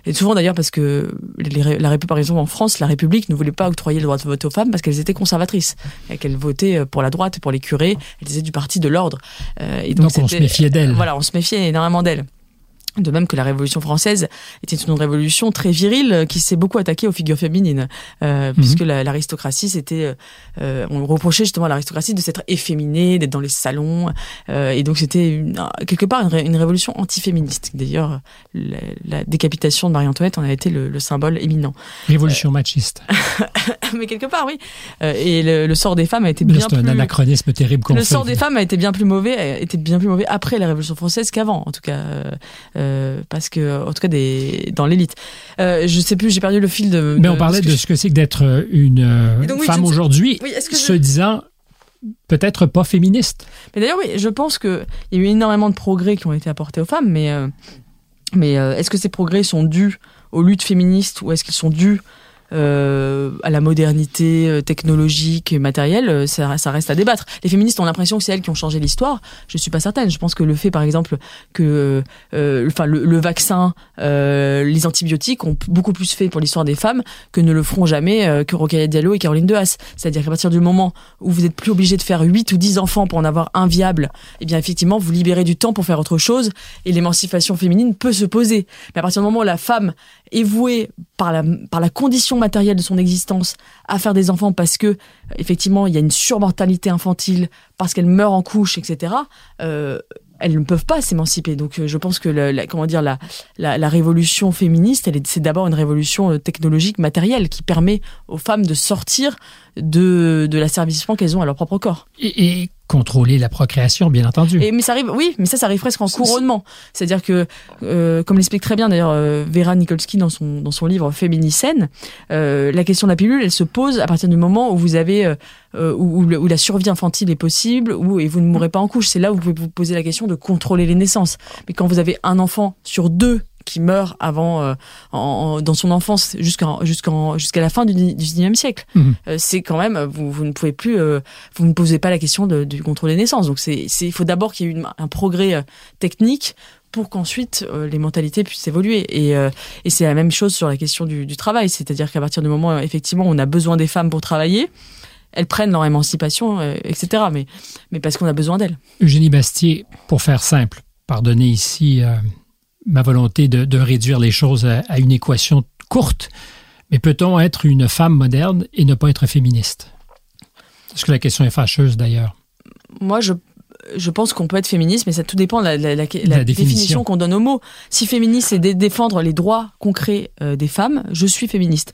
et souvent d'ailleurs parce que la République, par exemple en France, la République ne voulait pas octroyer le droit de vote aux femmes parce qu'elles étaient conservatrices qu'elles votaient euh, pour la droite, pour les curés. Elles étaient du parti de l'ordre. Euh, et donc, donc on se méfiait d'elles. Voilà, on se méfiait énormément d'elles. De même que la Révolution française était une révolution très virile qui s'est beaucoup attaquée aux figures féminines, euh, mhm. puisque l'aristocratie, c'était, euh, on reprochait justement à l'aristocratie de s'être efféminée, d'être dans les salons, euh, et donc c'était quelque part une, une révolution antiféministe. D'ailleurs, la, la, décapitation de Marie-Antoinette en a été le, le symbole éminent. Révolution euh, machiste. [LAUGHS] mais quelque part, oui. Euh, et le, le, sort des femmes a été bien plus. Un anachronisme terrible. Le sort des femmes a été bien plus mauvais, était bien plus mauvais après la Révolution française qu'avant, en tout cas. Euh, parce que, en tout cas, des, dans l'élite. Euh, je sais plus, j'ai perdu le fil de. Mais on parlait de ce que c'est que d'être une euh, femme aujourd'hui, se disant peut-être pas féministe. Mais d'ailleurs, oui, je pense qu'il y a eu énormément de progrès qui ont été apportés aux femmes, mais, mais est-ce que ces progrès sont dus aux luttes féministes ou est-ce qu'ils sont dus euh, à la modernité euh, technologique et matérielle, euh, ça, ça, reste à débattre. Les féministes ont l'impression que c'est elles qui ont changé l'histoire. Je suis pas certaine. Je pense que le fait, par exemple, que euh, enfin le, le, vaccin, euh, les antibiotiques ont beaucoup plus fait pour l'histoire des femmes que ne le feront jamais que Rocaille Diallo et Caroline Haas. C'est-à-dire qu'à partir du moment où vous êtes plus obligé de faire 8 ou 10 enfants pour en avoir un viable, eh bien effectivement, vous libérez du temps pour faire autre chose et l'émancipation féminine peut se poser. Mais à partir du moment où la femme est vouée par la, par la condition matérielle de son existence à faire des enfants parce que effectivement il y a une surmortalité infantile, parce qu'elle meurt en couche, etc. Euh, elles ne peuvent pas s'émanciper. Donc euh, je pense que la, comment dire la, la, la révolution féministe, elle c'est d'abord une révolution euh, technologique matérielle qui permet aux femmes de sortir de, de l'asservissement qu'elles ont à leur propre corps. Contrôler la procréation, bien entendu. Et, mais ça arrive, oui, mais ça, ça arrive presque en couronnement. C'est-à-dire que, euh, comme l'explique très bien d'ailleurs euh, Vera Nikolsky dans son dans son livre Féminicène, euh, la question de la pilule, elle se pose à partir du moment où vous avez euh, euh où, où, la survie infantile est possible, où et vous ne mourrez pas en couche. C'est là où vous pouvez vous poser la question de contrôler les naissances. Mais quand vous avez un enfant sur deux qui meurt avant euh, en, dans son enfance jusqu'en jusqu'en jusqu'à la fin du, du 19e siècle. Mhm. Euh, c'est quand même vous, vous ne pouvez plus euh, vous ne posez pas la question de, du contrôle des naissances. Donc c'est il faut d'abord qu'il y ait une, un progrès technique pour qu'ensuite les mentalités puissent évoluer. Et, et c'est la même chose sur la question du, du travail, c'est-à-dire qu'à partir du moment effectivement on a besoin des femmes pour travailler, elles prennent leur émancipation, etc. Mais mais parce qu'on a besoin d'elles. Eugénie Bastier, pour faire simple, pardonnez ici ma volonté de, de, réduire les choses à, à une équation courte, mais peut-on être une femme moderne et ne pas être féministe? Est-ce que la question est fâcheuse d'ailleurs Moi, je, je pense qu'on peut être féministe, mais ça tout dépend de la, la, la, la définition, définition qu'on donne au mot. Si féministe, c'est défendre les droits concrets euh, des femmes, je suis féministe.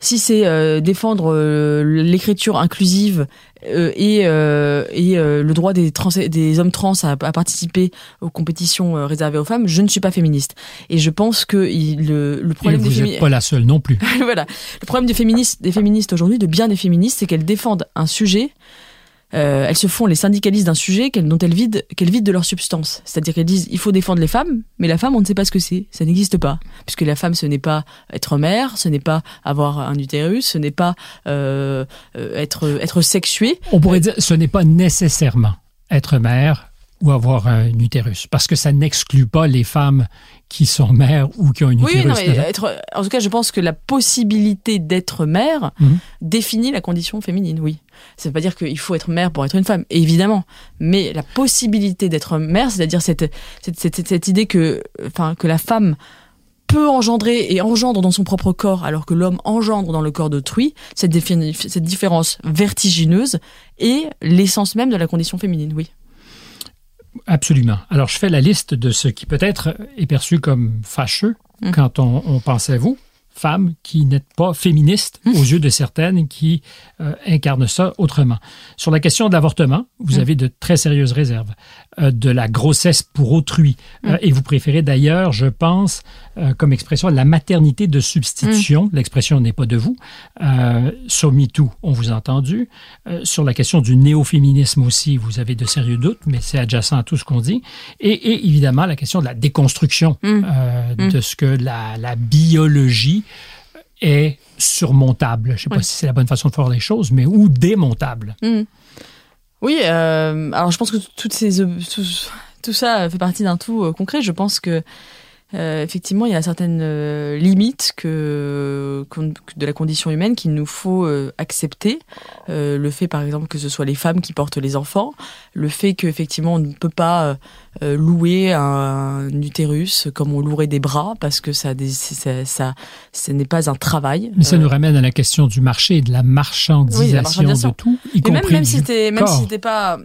Si c'est euh, défendre euh, l'écriture inclusive euh, et, euh, et euh, le droit des, trans, des hommes trans à, à, participer aux compétitions euh, réservées aux femmes, je ne suis pas féministe. Et je pense que il, le, le problème et vous des féministes... pas la seule non plus. [LAUGHS] voilà. Le problème des féministes, des féministes aujourd'hui, de bien des féministes, c'est qu'elles défendent un sujet euh, elles se font les syndicalistes d'un sujet qu'elles, dont elles vident, qu'elles vident de leur substance. C'est-à-dire qu'elles disent il faut défendre les femmes, mais la femme, on ne sait pas ce que c'est. Ça n'existe pas. Puisque la femme, ce n'est pas être mère, ce n'est pas avoir un utérus, ce n'est pas euh, euh être, être sexuée. On pourrait dire ce n'est pas nécessairement être mère ou avoir un utérus, parce que ça n'exclut pas les femmes qui sont mères ou qui ont une utérus. Oui, non, être, en tout cas, je pense que la possibilité d'être mère mm -hmm. définit la condition féminine, oui. Ça ne veut pas dire qu'il faut être mère pour être une femme, évidemment. Mais la possibilité d'être mère, c'est-à-dire cette, cette, cette, cette, idée que, enfin, que la femme peut engendrer et engendre dans son propre corps alors que l'homme engendre dans le corps d'autrui, cette, cette différence vertigineuse est l'essence même de la condition féminine, oui. Absolument. Alors, je fais la liste de ce qui peut-être est perçu comme fâcheux mmh. quand on, on pense à vous femme qui n'est pas féministe mmh. aux yeux de certaines qui euh, incarnent ça autrement. Sur la question de l'avortement, vous mmh. avez de très sérieuses réserves. Euh, de la grossesse pour autrui. Euh, et vous préférez d'ailleurs, je pense, euh, comme expression la maternité de substitution. L'expression n'est pas de vous. sur MeToo, on vous a entendu. sur la question du néo-féminisme aussi, vous avez de sérieux doutes, mais c'est adjacent à tout ce qu'on dit. Et, et, évidemment, la question de la déconstruction de ce que la, la biologie est surmontable. Je ne sais pas si c'est la bonne façon de faire les choses, mais ou démontable. Oui, euh, alors je pense que ces, tout, ça fait partie d'un tout euh, concret. Je pense que euh, effectivement, il y a certaines euh, limites que, de la condition humaine qu'il nous faut euh, accepter. le fait, par exemple, que ce soit les femmes qui portent les enfants, le fait qu'effectivement, on ne peut pas louer un, utérus comme on louerait des bras parce que ça, ça, ça ce n'est pas un travail. Mais ça nous ramène à la question du marché et de la marchandisation, de tout, y compris même, même si c'était pas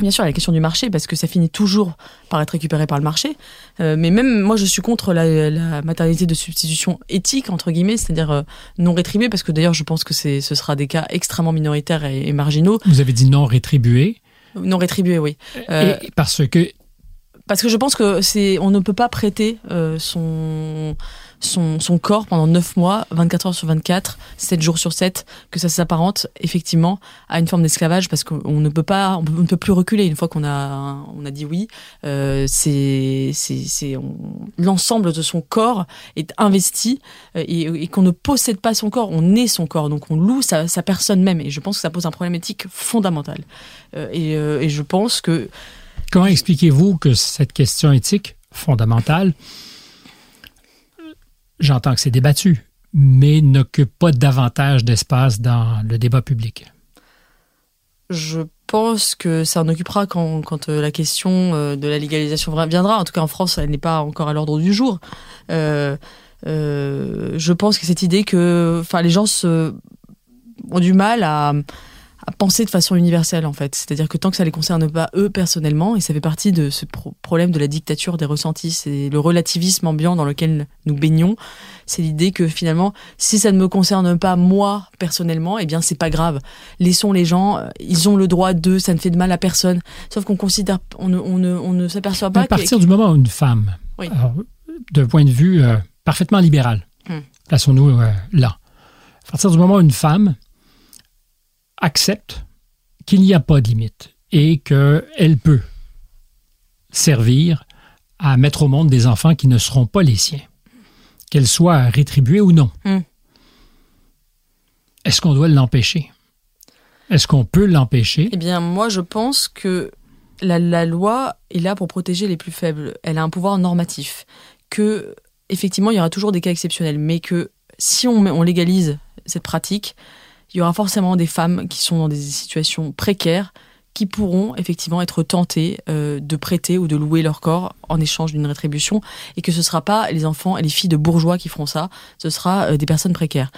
Bien sûr, il y a la question du marché, parce que ça finit toujours par être récupéré par le marché. Euh, mais même moi, je suis contre la, maternité de substitution éthique, entre guillemets, c'est-à-dire euh, non rétribuée, parce que d'ailleurs, je pense que ce sera des cas extrêmement minoritaires et, marginaux. Vous avez dit non rétribué Non rétribué, oui. Euh, parce que parce que je pense que c'est on ne peut pas prêter son son, son corps pendant 9 mois, 24 heures sur 24, 7 jours sur 7, que ça s'apparente effectivement à une forme d'esclavage parce qu'on ne peut pas, on, ne peut plus reculer une fois qu'on a, on a dit oui. Euh, c'est, l'ensemble de son corps est investi euh, et, qu'on ne possède pas son corps, on est son corps, donc on loue sa, sa personne même. Et je pense que ça pose un problème éthique fondamental. Euh, et, et je pense que Comment expliquez-vous que cette question éthique fondamentale j'entends que c'est débattu, mais n'occupe pas davantage d'espace dans le débat public. Je pense que ça en occupera quand, quand euh, la question euh, de la légalisation viendra. En tout cas, en France, elle n'est pas encore à l'ordre du jour. Euh, je pense que cette idée que les gens ont du mal à, à penser de façon universelle en fait. C'est-à-dire que tant que ça les concerne pas eux personnellement, et ça fait partie de ce problème de la dictature des ressentis, c'est le relativisme ambiant dans lequel nous baignons. C'est l'idée que finalement, si ça ne me concerne pas moi personnellement, eh bien c'est pas grave. Laissons les gens, euh, ils ont le droit d'eux, ça ne fait de mal à personne. Sauf qu'on considère, on ne, on ne, on ne s'aperçoit pas. À partir du moment où une femme, d'un point de vue euh, parfaitement libéral, hum. plaçons-nous euh, là. À partir du moment où une femme accepte qu'il n'y a pas de limite et qu'elle peut servir à mettre au monde des enfants qui ne seront pas les siens, qu'elle soit rétribuée ou non. Hmm. Est-ce qu'on doit l'empêcher? Est-ce qu'on peut l'empêcher? Eh bien, moi, je pense que la, la, loi est là pour protéger les plus faibles. Elle a un pouvoir normatif. Que, effectivement, il y aura toujours des cas exceptionnels, mais que si on, on légalise cette pratique, il y aura forcément des femmes qui sont dans des situations précaires qui pourront effectivement être tentées euh, de prêter ou de louer leur corps en échange d'une rétribution et que ce ne sera pas les enfants et les filles de bourgeois qui feront ça, ce sera euh, des personnes précaires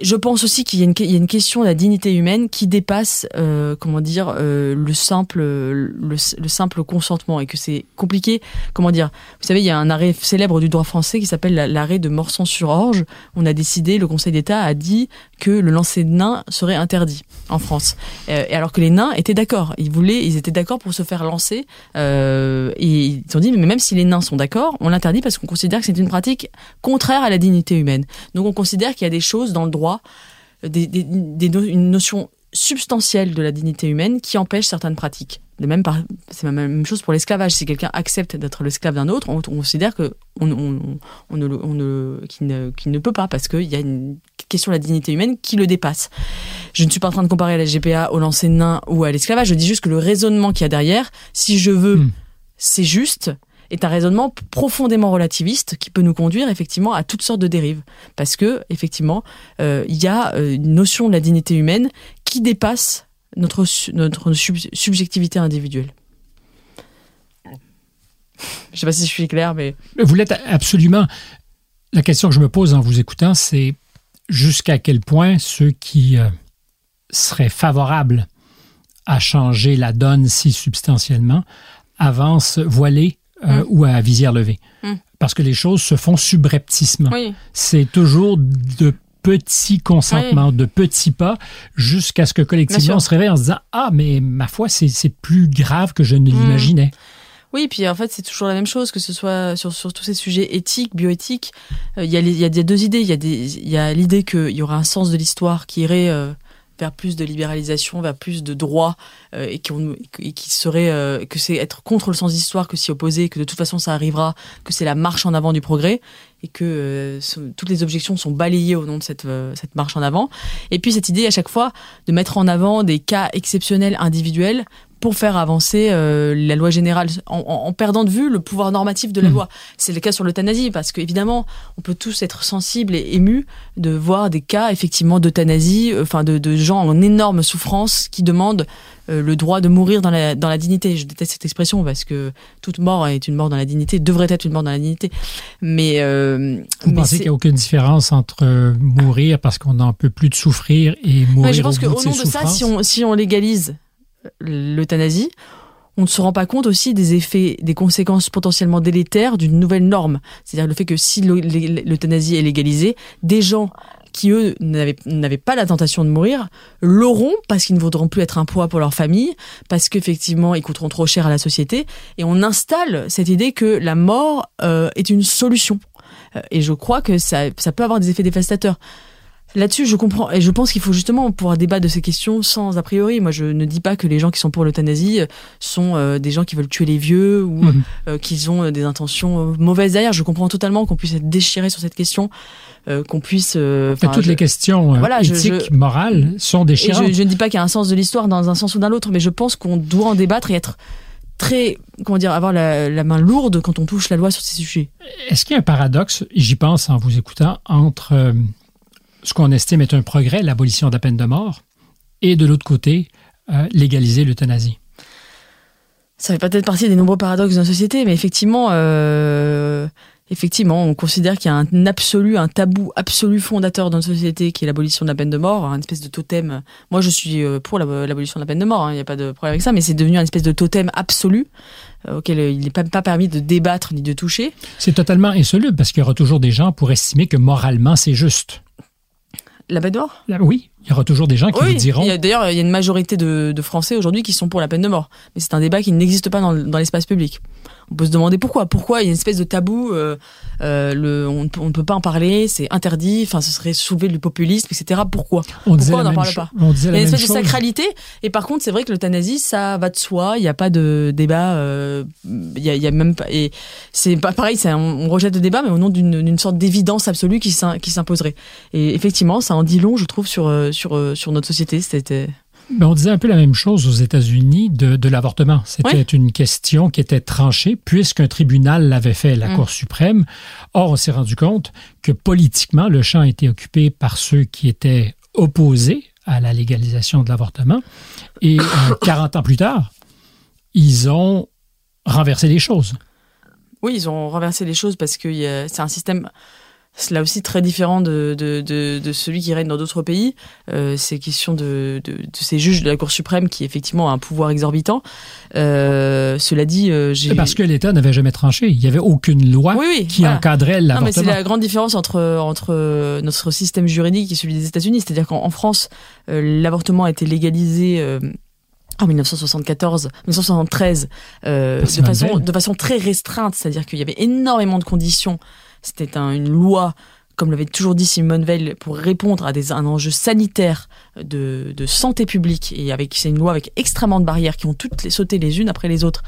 je pense aussi qu'il y, a une question de la dignité humaine qui dépasse, euh, comment dire, euh, le simple, le, simple consentement et que c'est compliqué. Comment dire Vous savez, il y a un arrêt célèbre du droit français qui s'appelle l'arrêt de Morsan-sur-Orge. On a décidé, le Conseil d'État a dit que le lancer de nains serait interdit en France. Euh, et alors que les nains étaient d'accord, ils voulaient, ils étaient d'accord pour se faire lancer. et ils ont dit, mais même si les nains sont d'accord, on l'interdit parce qu'on considère que c'est une pratique contraire à la dignité humaine. Donc on considère qu'il y a des choses dans le droit une notion substantielle de la dignité humaine qui empêche certaines pratiques. De même, c'est la même chose pour l'esclavage. Si quelqu'un accepte d'être l'esclave d'un autre, on, considère que on, on, ne, ne, qu'il ne, peut pas parce qu'il y a une question de la dignité humaine qui le dépasse. Je ne suis pas en train de comparer la GPA au lancer de nain ou à l'esclavage. Je dis juste que le raisonnement qu'il y a derrière, si je veux, hmm. c'est juste est un raisonnement profondément relativiste qui peut nous conduire effectivement à toutes sortes de dérives. Parce que, effectivement, euh, il y a euh, une notion de la dignité humaine qui dépasse notre, notre subjectivité individuelle. Je ne sais pas si je suis clair, mais... Vous l'êtes absolument. La question que je me pose en vous écoutant, c'est jusqu'à quel point ceux qui euh, seraient favorables à changer la donne si substantiellement avancent voilés euh, mm. ou à visière levée. Mm. Parce que les choses se font subrepticement. C'est toujours de petits consentements, de petits pas, jusqu'à ce que collectivement on se réveille en se disant Ah, mais ma foi, c'est plus grave que je ne hmm. l'imaginais. Oui, puis en fait, c'est toujours la même chose, que ce soit sur, sur tous ces sujets éthiques, bioéthiques. Euh, il y, a y a deux idées. Il y a l'idée qu'il y aura un sens de l'histoire qui irait euh, vers plus de libéralisation, vers plus de droits, euh, et, qui, et qui serait que c'est être contre le sens d'histoire que s'y opposer, que de toute façon ça arrivera, que c'est la marche en avant du progrès, et que toutes les objections sont balayées au nom de cette, cette marche en avant. Et puis cette idée à chaque fois de mettre en avant des cas exceptionnels individuels pour faire avancer euh, la loi générale en, perdant de vue le pouvoir normatif de la mmh. loi. C'est le cas sur l'euthanasie parce qu'évidemment, on peut tous être sensibles et émus de voir des cas effectivement d'euthanasie, euh, enfin de, de, gens en énorme souffrance qui demandent euh, le droit de mourir dans la, dans la dignité. Je déteste cette expression parce que toute mort est une mort dans la dignité, devrait être une mort dans la dignité. Mais vous pensez qu'il n'y a aucune différence entre mourir parce qu'on n'en peut plus de souffrir et mourir Je pense qu'au nom de ça, si on, si on légalise l'euthanasie, on ne se rend pas compte aussi des effets, des conséquences potentiellement délétères d'une nouvelle norme. C'est-à-dire le fait que si l'euthanasie est légalisée, des gens qui, eux, n'avaient pas la tentation de mourir, l'auront parce qu'ils ne voudront plus être un poids pour leur famille, parce qu'effectivement, ils coûteront trop cher à la société. Et on installe cette idée que la mort euh, est une solution. Euh, et je crois que ça, ça peut avoir des effets dévastateurs. Là-dessus, je comprends et je pense qu'il faut justement pouvoir débattre de ces questions sans a priori. Moi, je ne dis pas que les gens qui sont pour l'euthanasie euh, sont euh, des gens qui veulent tuer les vieux ou mhm. euh, qu'ils ont des intentions mauvaises derrière. Je comprends totalement qu'on puisse être déchiré sur cette question, qu'on puisse. toutes les questions éthiques, morales sont déchirantes. Je, je, ne dis pas qu'il y a un sens de l'histoire dans un sens ou dans l'autre, mais je pense qu'on doit en débattre et être très, comment dire, avoir la, la, main lourde quand on touche la loi sur ces sujets. Est-ce qu'il y a un paradoxe, j'y pense en vous écoutant, entre ce qu'on estime être un progrès, l'abolition de la peine de mort, et de l'autre côté, euh, légaliser l'euthanasie. Ça fait peut-être partie des nombreux paradoxes de la société, mais effectivement, euh, effectivement, on considère qu'il y a un absolu, un tabou absolu fondateur dans notre société qui est l'abolition de la peine de mort, un espèce de totem. Moi, je suis euh, pour l'abolition de la peine de mort, hein, il n'y a pas de problème avec ça, mais c'est devenu un espèce de totem absolu auquel il n'est pas, pas permis de débattre ni de toucher. C'est totalement insoluble parce qu'il y aura toujours des gens pour estimer que moralement c'est juste. La de mort Oui, il y aura toujours des gens qui vous diront. D'ailleurs, il y a une majorité de, Français aujourd'hui qui sont pour la peine de mort. Mais c'est un débat qui n'existe pas dans l'espace public on peut se demander pourquoi. Pourquoi il y a une espèce de tabou, euh, euh, le, on, ne peut pas en parler, c'est interdit, enfin ce serait soulever du populisme, etc. Pourquoi? On Pourquoi on n'en parle pas? Il y a une espèce de sacralité. Et par contre, c'est vrai que l'euthanasie, ça va de soi. Il n'y a pas de débat. Euh, il, y a, même pas. Et c'est pas pareil. On, on rejette le débat, mais au nom d'une sorte d'évidence absolue qui s'imposerait. Et effectivement, ça en dit long, je trouve, sur sur sur notre société. C'était ben, on disait un peu la même chose aux États-Unis de, l'avortement. C'était une question qui était tranchée puisqu'un tribunal l'avait fait, la mm. Cour suprême. Or, on s'est rendu compte que politiquement, le champ était occupé par ceux qui étaient opposés à la légalisation de l'avortement. Et 40 euh, [COUGHS] ans plus tard, ils ont renversé les choses. Oui, ils ont renversé les choses parce que c'est un système là aussi très différent de, de, de, celui qui règne dans d'autres pays. Euh, c'est question de, de, ces juges de la Cour suprême qui effectivement a un pouvoir exorbitant. Euh, cela dit, euh, j'ai... Parce que l'État n'avait jamais tranché. Il n'y avait aucune loi qui encadrait l'avortement. Non, mais c'est la grande différence entre, entre notre système juridique et celui des États-Unis. C'est-à-dire qu'en France, euh, l'avortement a été légalisé... Euh, en 1974, 1973, euh, de façon, de façon très restreinte, c'est-à-dire qu'il y avait énormément de conditions c'était une loi, comme l'avait toujours dit Simone Veil, pour répondre à des, un enjeu sanitaire de, santé publique. Et avec c'est une loi avec extrêmement de barrières qui ont toutes les, sauté les unes après les autres.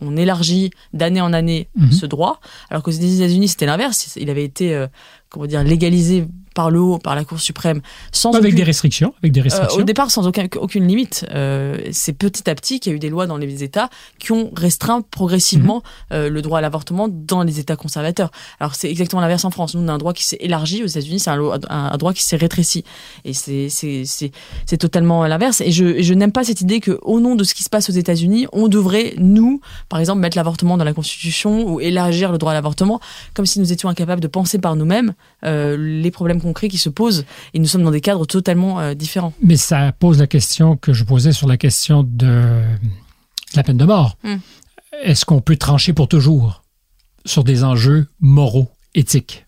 on élargit d'année en année mhm. ce droit, alors qu'aux États-Unis c'était l'inverse. Il avait été, euh, comment dire, légalisé par le haut, par la Cour suprême, sans avec des restrictions, avec des restrictions. Euh, au départ, sans aucun, aucune limite. Euh, c'est petit à petit qu'il y a eu des lois dans les États qui ont restreint progressivement mhm. euh, le droit à l'avortement dans les États conservateurs. Alors c'est exactement l'inverse en France. Nous, on a un droit qui s'est élargi. Aux États-Unis, c'est un, un, droit qui s'est rétréci. Et c'est c'est totalement l'inverse. Et je, je n'aime pas cette idée que, au nom de ce qui se passe aux États-Unis, on devrait nous, par exemple, mettre l'avortement dans la Constitution ou élargir le droit à l'avortement, comme si nous étions incapables de penser par nous-mêmes les problèmes concret qui se pose et nous sommes dans des cadres totalement euh, différents. Mais ça pose la question que je posais sur la question de, la peine de mort. Hmm. Est-ce qu'on peut trancher pour toujours sur des enjeux moraux, éthiques?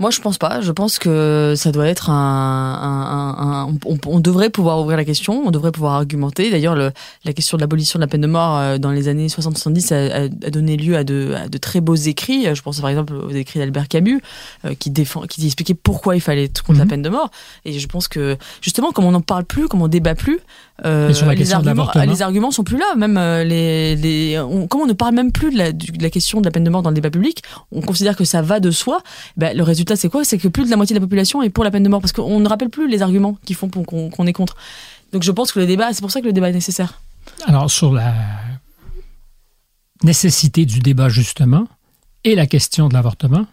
Moi, je pense pas. Je pense que ça doit être un, un, un, on, on, devrait pouvoir ouvrir la question, on devrait pouvoir argumenter. D'ailleurs, la question de l'abolition de la peine de mort euh, dans les années 60-70 a, a, donné lieu à de, à de, très beaux écrits. Je pense par exemple aux écrits d'Albert Camus, euh, qui défend, qui expliquait pourquoi il fallait être contre la mhm. peine de mort. Et je pense que justement, comme on n'en parle plus, comme on débat plus, euh, les, arguments, les arguments sont plus là. Même euh, les, les on, comme on ne parle même plus de la, de la question de la peine de mort dans le débat public, on considère que ça va de soi. Ben, le résultat c'est quoi? C'est que plus de la moitié de la population est pour la peine de mort parce qu'on ne rappelle plus les arguments qui font qu'on est contre. Donc je pense que le débat, c'est pour ça que le débat est nécessaire. Alors sur la nécessité du débat justement et la question de l'avortement,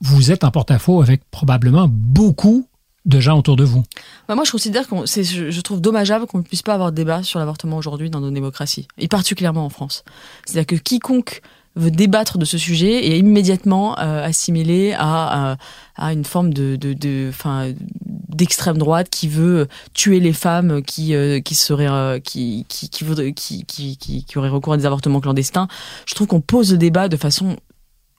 vous êtes en porte-à-faux avec probablement beaucoup de gens autour de vous bah Moi, je considère que je, je, trouve dommageable qu'on ne puisse pas avoir de débat sur l'avortement aujourd'hui dans nos démocraties, et particulièrement en France. C'est-à-dire que quiconque veut débattre de ce sujet est immédiatement euh, assimilé à, à, une forme de, de, de d'extrême droite qui veut tuer les femmes qui euh, qui seraient euh, qui qui, qui qui qui qui auraient recours à des avortements clandestins. Je trouve qu'on pose le débat de façon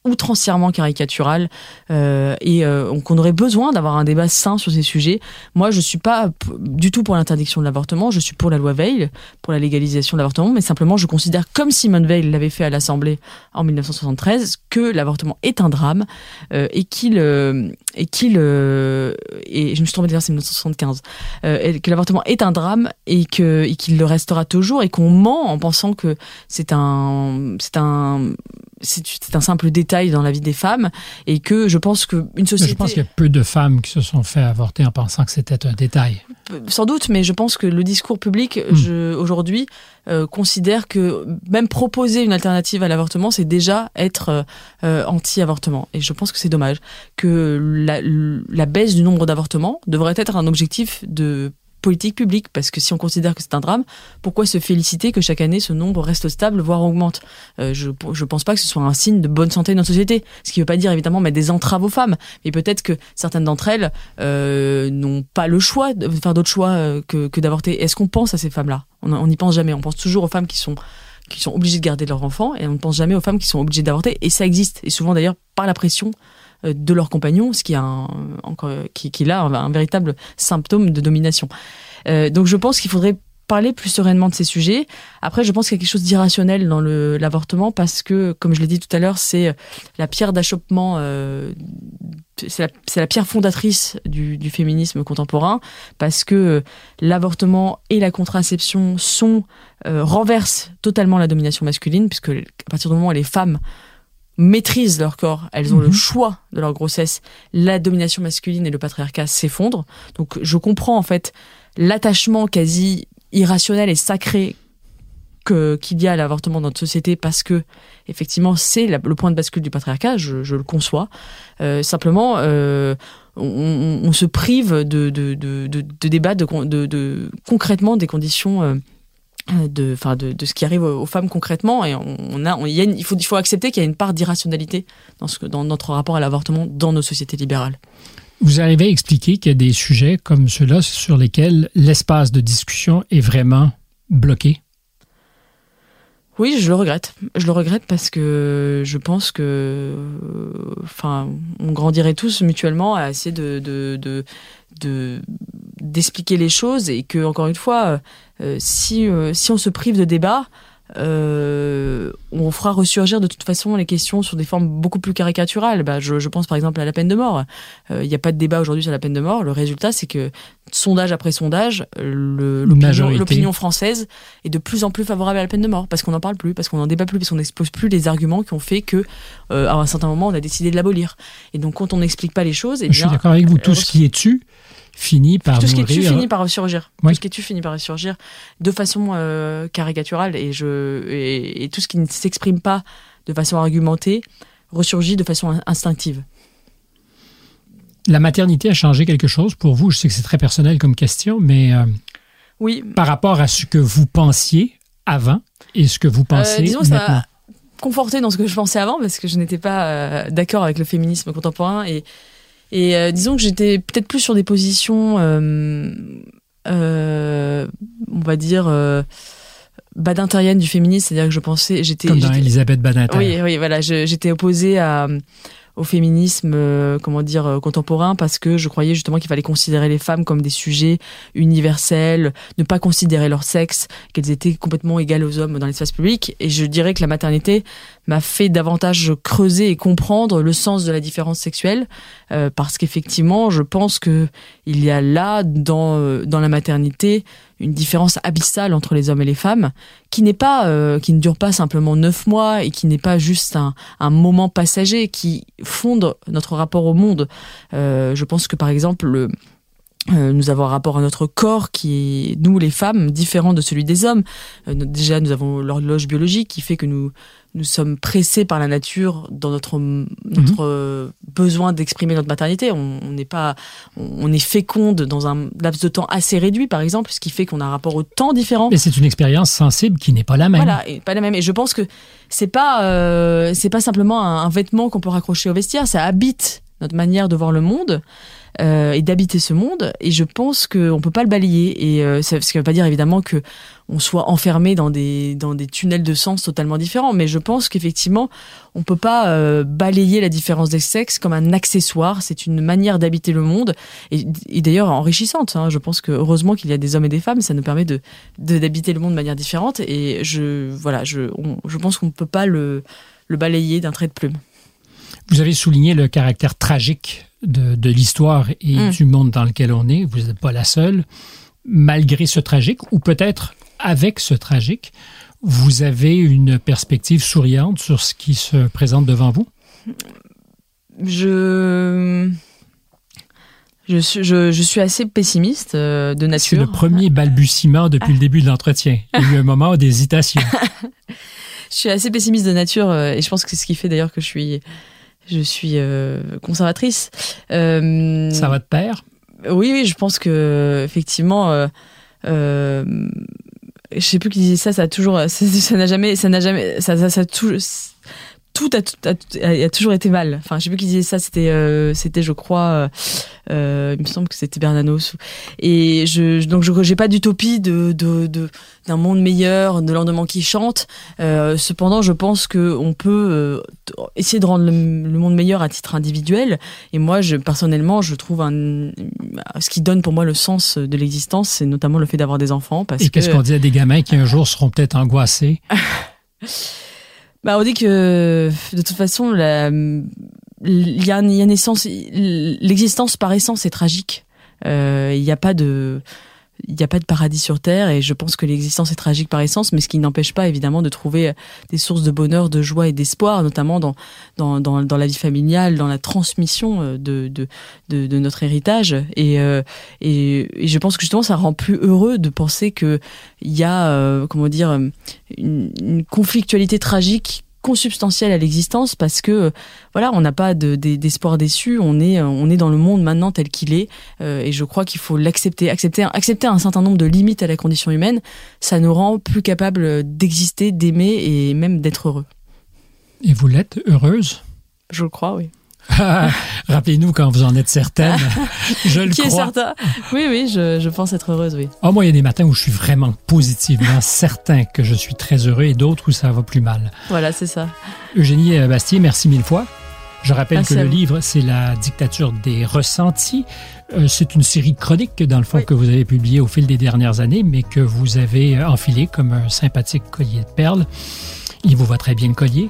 outrancièrement caricatural euh, et euh, qu'on aurait besoin d'avoir un débat sain sur ces sujets. Moi, je suis pas du tout pour l'interdiction de l'avortement, je suis pour la loi Veil, pour la légalisation de l'avortement, mais simplement je considère, comme Simone Veil l'avait fait à l'Assemblée en 1973, que l'avortement est un drame euh, et qu'il euh, et qu'il euh, et je me suis trompée d'ailleurs c'est 1975 euh, que l'avortement est un drame et que et qu'il le restera toujours et qu'on ment en pensant que c'est un c'est un c'est un simple détail dans la vie des femmes et que je pense que une société. je pense qu'il y a peu de femmes qui se sont fait avorter en pensant que c'était un détail. Sans doute, mais je pense que le discours public hmm. aujourd'hui euh, considère que même proposer une alternative à l'avortement, c'est déjà être euh, euh, anti-avortement. Et je pense que c'est dommage que la, la baisse du nombre d'avortements devrait être un objectif de politique publique parce que si on considère que c'est un drame, pourquoi se féliciter que chaque année ce nombre reste stable voire augmente? Euh, Je je pense pas que ce soit un signe de bonne santé de notre société. Ce qui veut pas dire évidemment mettre des entraves aux femmes, mais peut-être que certaines d'entre elles euh, n'ont pas le choix de faire d'autres choix euh, que, que d'avorter. Est-ce qu'on pense à ces femmes-là? On n'y pense jamais. On pense toujours aux femmes qui sont qui sont obligées de garder leurs enfants et on ne pense jamais aux femmes qui sont obligées d'avorter et ça existe et souvent d'ailleurs par la pression de leurs compagnons, ce qui, a un, encore, qui, qui là un, véritable symptôme de domination. Euh, donc je pense qu'il faudrait parler plus sereinement de ces sujets. Après, je pense qu'il y a quelque chose d'irrationnel dans l'avortement parce que, comme je l'ai dit tout à l'heure, c'est la pierre d'achoppement, euh, c'est la, la, pierre fondatrice du, du, féminisme contemporain parce que l'avortement et la contraception sont euh, renversent totalement la domination masculine puisque à partir du moment où les femmes maîtrisent leur corps, elles ont le mhm. choix de leur grossesse, la domination masculine et le patriarcat s'effondrent. Donc je comprends en fait l'attachement quasi irrationnel et sacré que qu'il y a à l'avortement dans notre société parce que effectivement c'est le point de bascule du patriarcat, je, je le conçois. Euh, simplement, euh, on, on, se prive de, de, de, de, débattre de, de, concrètement des conditions euh, de, enfin de, de, ce qui arrive aux femmes concrètement et on, a, il, y a il, faut, il faut accepter qu'il y a une part d'irrationalité dans, dans notre rapport à l'avortement dans nos sociétés libérales. Vous arrivez à expliquer qu'il y a des sujets comme ceux-là sur lesquels l'espace de discussion est vraiment bloqué? Oui, je le regrette. Je le regrette parce que je pense que, enfin, on grandirait tous mutuellement à essayer de, de, de, d'expliquer les choses et que, encore une fois, euh, si, euh, si on se prive de débat, euh, on fera ressurgir de toute façon les questions sur des formes beaucoup plus caricaturales. Bah, je, je pense par exemple à la peine de mort. Il euh, n'y a pas de débat aujourd'hui sur la peine de mort. Le résultat, c'est que sondage après sondage, l'opinion française est de plus en plus favorable à la peine de mort parce qu'on n'en parle plus, parce qu'on n'en débat plus, parce qu'on n'expose plus les arguments qui ont fait que euh, à un certain moment on a décidé de l'abolir. Et donc quand on n'explique pas les choses, et eh je suis d'accord avec vous. Tout ce qui est tu finit par tout ce qui est tu finit par ressurgir. Tout ce qui est tu finit par ressurgir de façon euh, caricaturale et je et, tout ce qui ne s'exprime pas de façon argumentée ressurgit de façon instinctive. La maternité a changé quelque chose pour vous? Je sais que c'est très personnel comme question mais euh, oui. par rapport à ce que vous pensiez avant et ce que vous pensez euh, disons maintenant ça conforté dans ce que je pensais avant parce que je n'étais pas d'accord avec le féminisme contemporain et et euh, disons que j'étais peut-être plus sur des positions, euh, euh, on va dire, euh, du féminisme, c'est-à-dire que je pensais, j'étais comme dans Elisabeth Badinter. Oui, oui, voilà, j'étais opposée à au féminisme, euh, comment dire, euh, contemporain, parce que je croyais justement qu'il fallait considérer les femmes comme des sujets universels, ne pas considérer leur sexe, qu'elles étaient complètement égales aux hommes dans l'espace public. Et je dirais que la maternité m'a fait davantage creuser et comprendre le sens de la différence sexuelle, euh, parce qu'effectivement, je pense que il y a là, dans, dans la maternité, une différence abyssale entre les hommes et les femmes, qui n'est pas, euh, qui ne dure pas simplement neuf mois et qui n'est pas juste un, un, moment passager, qui fonde notre rapport au monde. Euh, je pense que par exemple, le, euh, nous avons un rapport à notre corps qui est, nous les femmes, différent de celui des hommes. Euh, déjà, nous avons l'horloge biologique qui fait que nous nous sommes pressés par la nature dans notre notre mmh. besoin d'exprimer notre maternité. On n'est pas, on est féconde dans un laps de temps assez réduit, par exemple, ce qui fait qu'on a un rapport au temps différent. Mais c'est une expérience sensible qui n'est pas la même. Voilà, et pas la même. Et je pense que c'est pas euh, c'est pas simplement un, un vêtement qu'on peut raccrocher au vestiaire. Ça habite notre manière de voir le monde euh, et d'habiter ce monde. Et je pense qu'on peut pas le balayer. Et euh, ça, qui veut pas dire évidemment que on soit enfermé dans des dans des tunnels de sens totalement différents. Mais je pense qu'effectivement, on peut pas euh, balayer la différence des sexes comme un accessoire. C'est une manière d'habiter le monde et, d'ailleurs enrichissante. Hein. Je pense que heureusement qu'il y a des hommes et des femmes, ça nous permet de d'habiter le monde de manière différente. Et je voilà, je je pense qu'on peut pas le le balayer d'un trait de plume. Vous avez souligné le caractère tragique de, de l'histoire et mm. du monde dans lequel on est. Vous n'êtes pas la seule. Malgré ce tragique, ou peut-être avec ce tragique, vous avez une perspective souriante sur ce qui se présente devant vous? Je... Je suis, je, je suis assez pessimiste euh, de nature. C'est le premier balbutiement depuis [LAUGHS] le début de l'entretien. Il y a eu un moment d'hésitation. [LAUGHS] je suis assez pessimiste de nature euh, et je pense que c'est ce qui fait d'ailleurs que je suis je suis euh, conservatrice. Euh, ça va de pair Oui, oui, je pense que effectivement, euh, euh, je sais plus qui disait ça. Ça a toujours, [LAUGHS] ça n'a jamais, ça n'a jamais, ça, ça, ça tout, tout a, a, a, toujours été mal. Enfin, je sais plus qui disait ça. C'était, euh, c'était, je crois, euh, il me semble que c'était Bernanos. Et je, donc, je j'ai pas d'utopie de, de, de, d'un monde meilleur, de lendemain qui chante. Euh, cependant, je pense que on peut euh, essayer de rendre le, le, monde meilleur à titre individuel. Et moi, je, personnellement, je trouve un, ce qui donne pour moi le sens de l'existence, c'est notamment le fait d'avoir des enfants. Parce Et qu'est-ce que... qu'on dit à des gamins qui un jour seront peut-être angoissés? [LAUGHS] Bah, on dit que de toute façon, la, il y a, y a une l'existence par essence est tragique. Euh, il n'y a pas de, il n'y a pas de paradis sur terre et je pense que l'existence est tragique par essence, mais ce qui n'empêche pas évidemment de trouver des sources de bonheur, de joie et d'espoir, notamment dans, dans, dans, dans, la vie familiale, dans la transmission de, de, de, de notre héritage. Et, euh, et, je pense que justement ça rend plus heureux de penser que il y a, euh, comment dire, une, une conflictualité tragique consubstantielle à l'existence parce que voilà on n'a pas d'espoir de, déçu on est on est dans le monde maintenant tel qu'il est euh, et je crois qu'il faut l'accepter. Accepter accepter un certain nombre de limites à la condition humaine ça nous rend plus capables d'exister d'aimer et même d'être heureux. Et vous l'êtes heureuse? Je le crois oui [LAUGHS] Rappelez-nous quand vous en êtes certaine. Je le [LAUGHS] Qui crois. est certain Oui, oui, je, je, pense être heureuse, oui. Oh, moi, il y a des matins où je suis vraiment positivement [LAUGHS] certain que je suis très heureux et d'autres où ça va plus mal. Voilà, c'est ça. Eugénie Bastier, merci mille fois. Je rappelle Merci que le livre, c'est La dictature des ressentis. Euh, c'est une série de chroniques, dans le fond, Oui. que vous avez publiées au fil des dernières années, mais que vous avez euh, enfilé comme un sympathique collier de perles. Il vous va très bien le collier.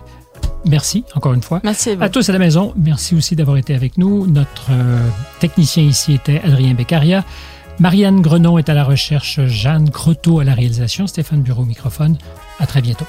Merci, encore une fois. Merci à vous. À tous à la maison, merci aussi d'avoir été avec nous. Notre euh, technicien ici était Adrien Beccaria. Marianne Grenon est à la recherche, Jeanne Croteau à la réalisation, Stéphane Bureau au microphone. À très bientôt.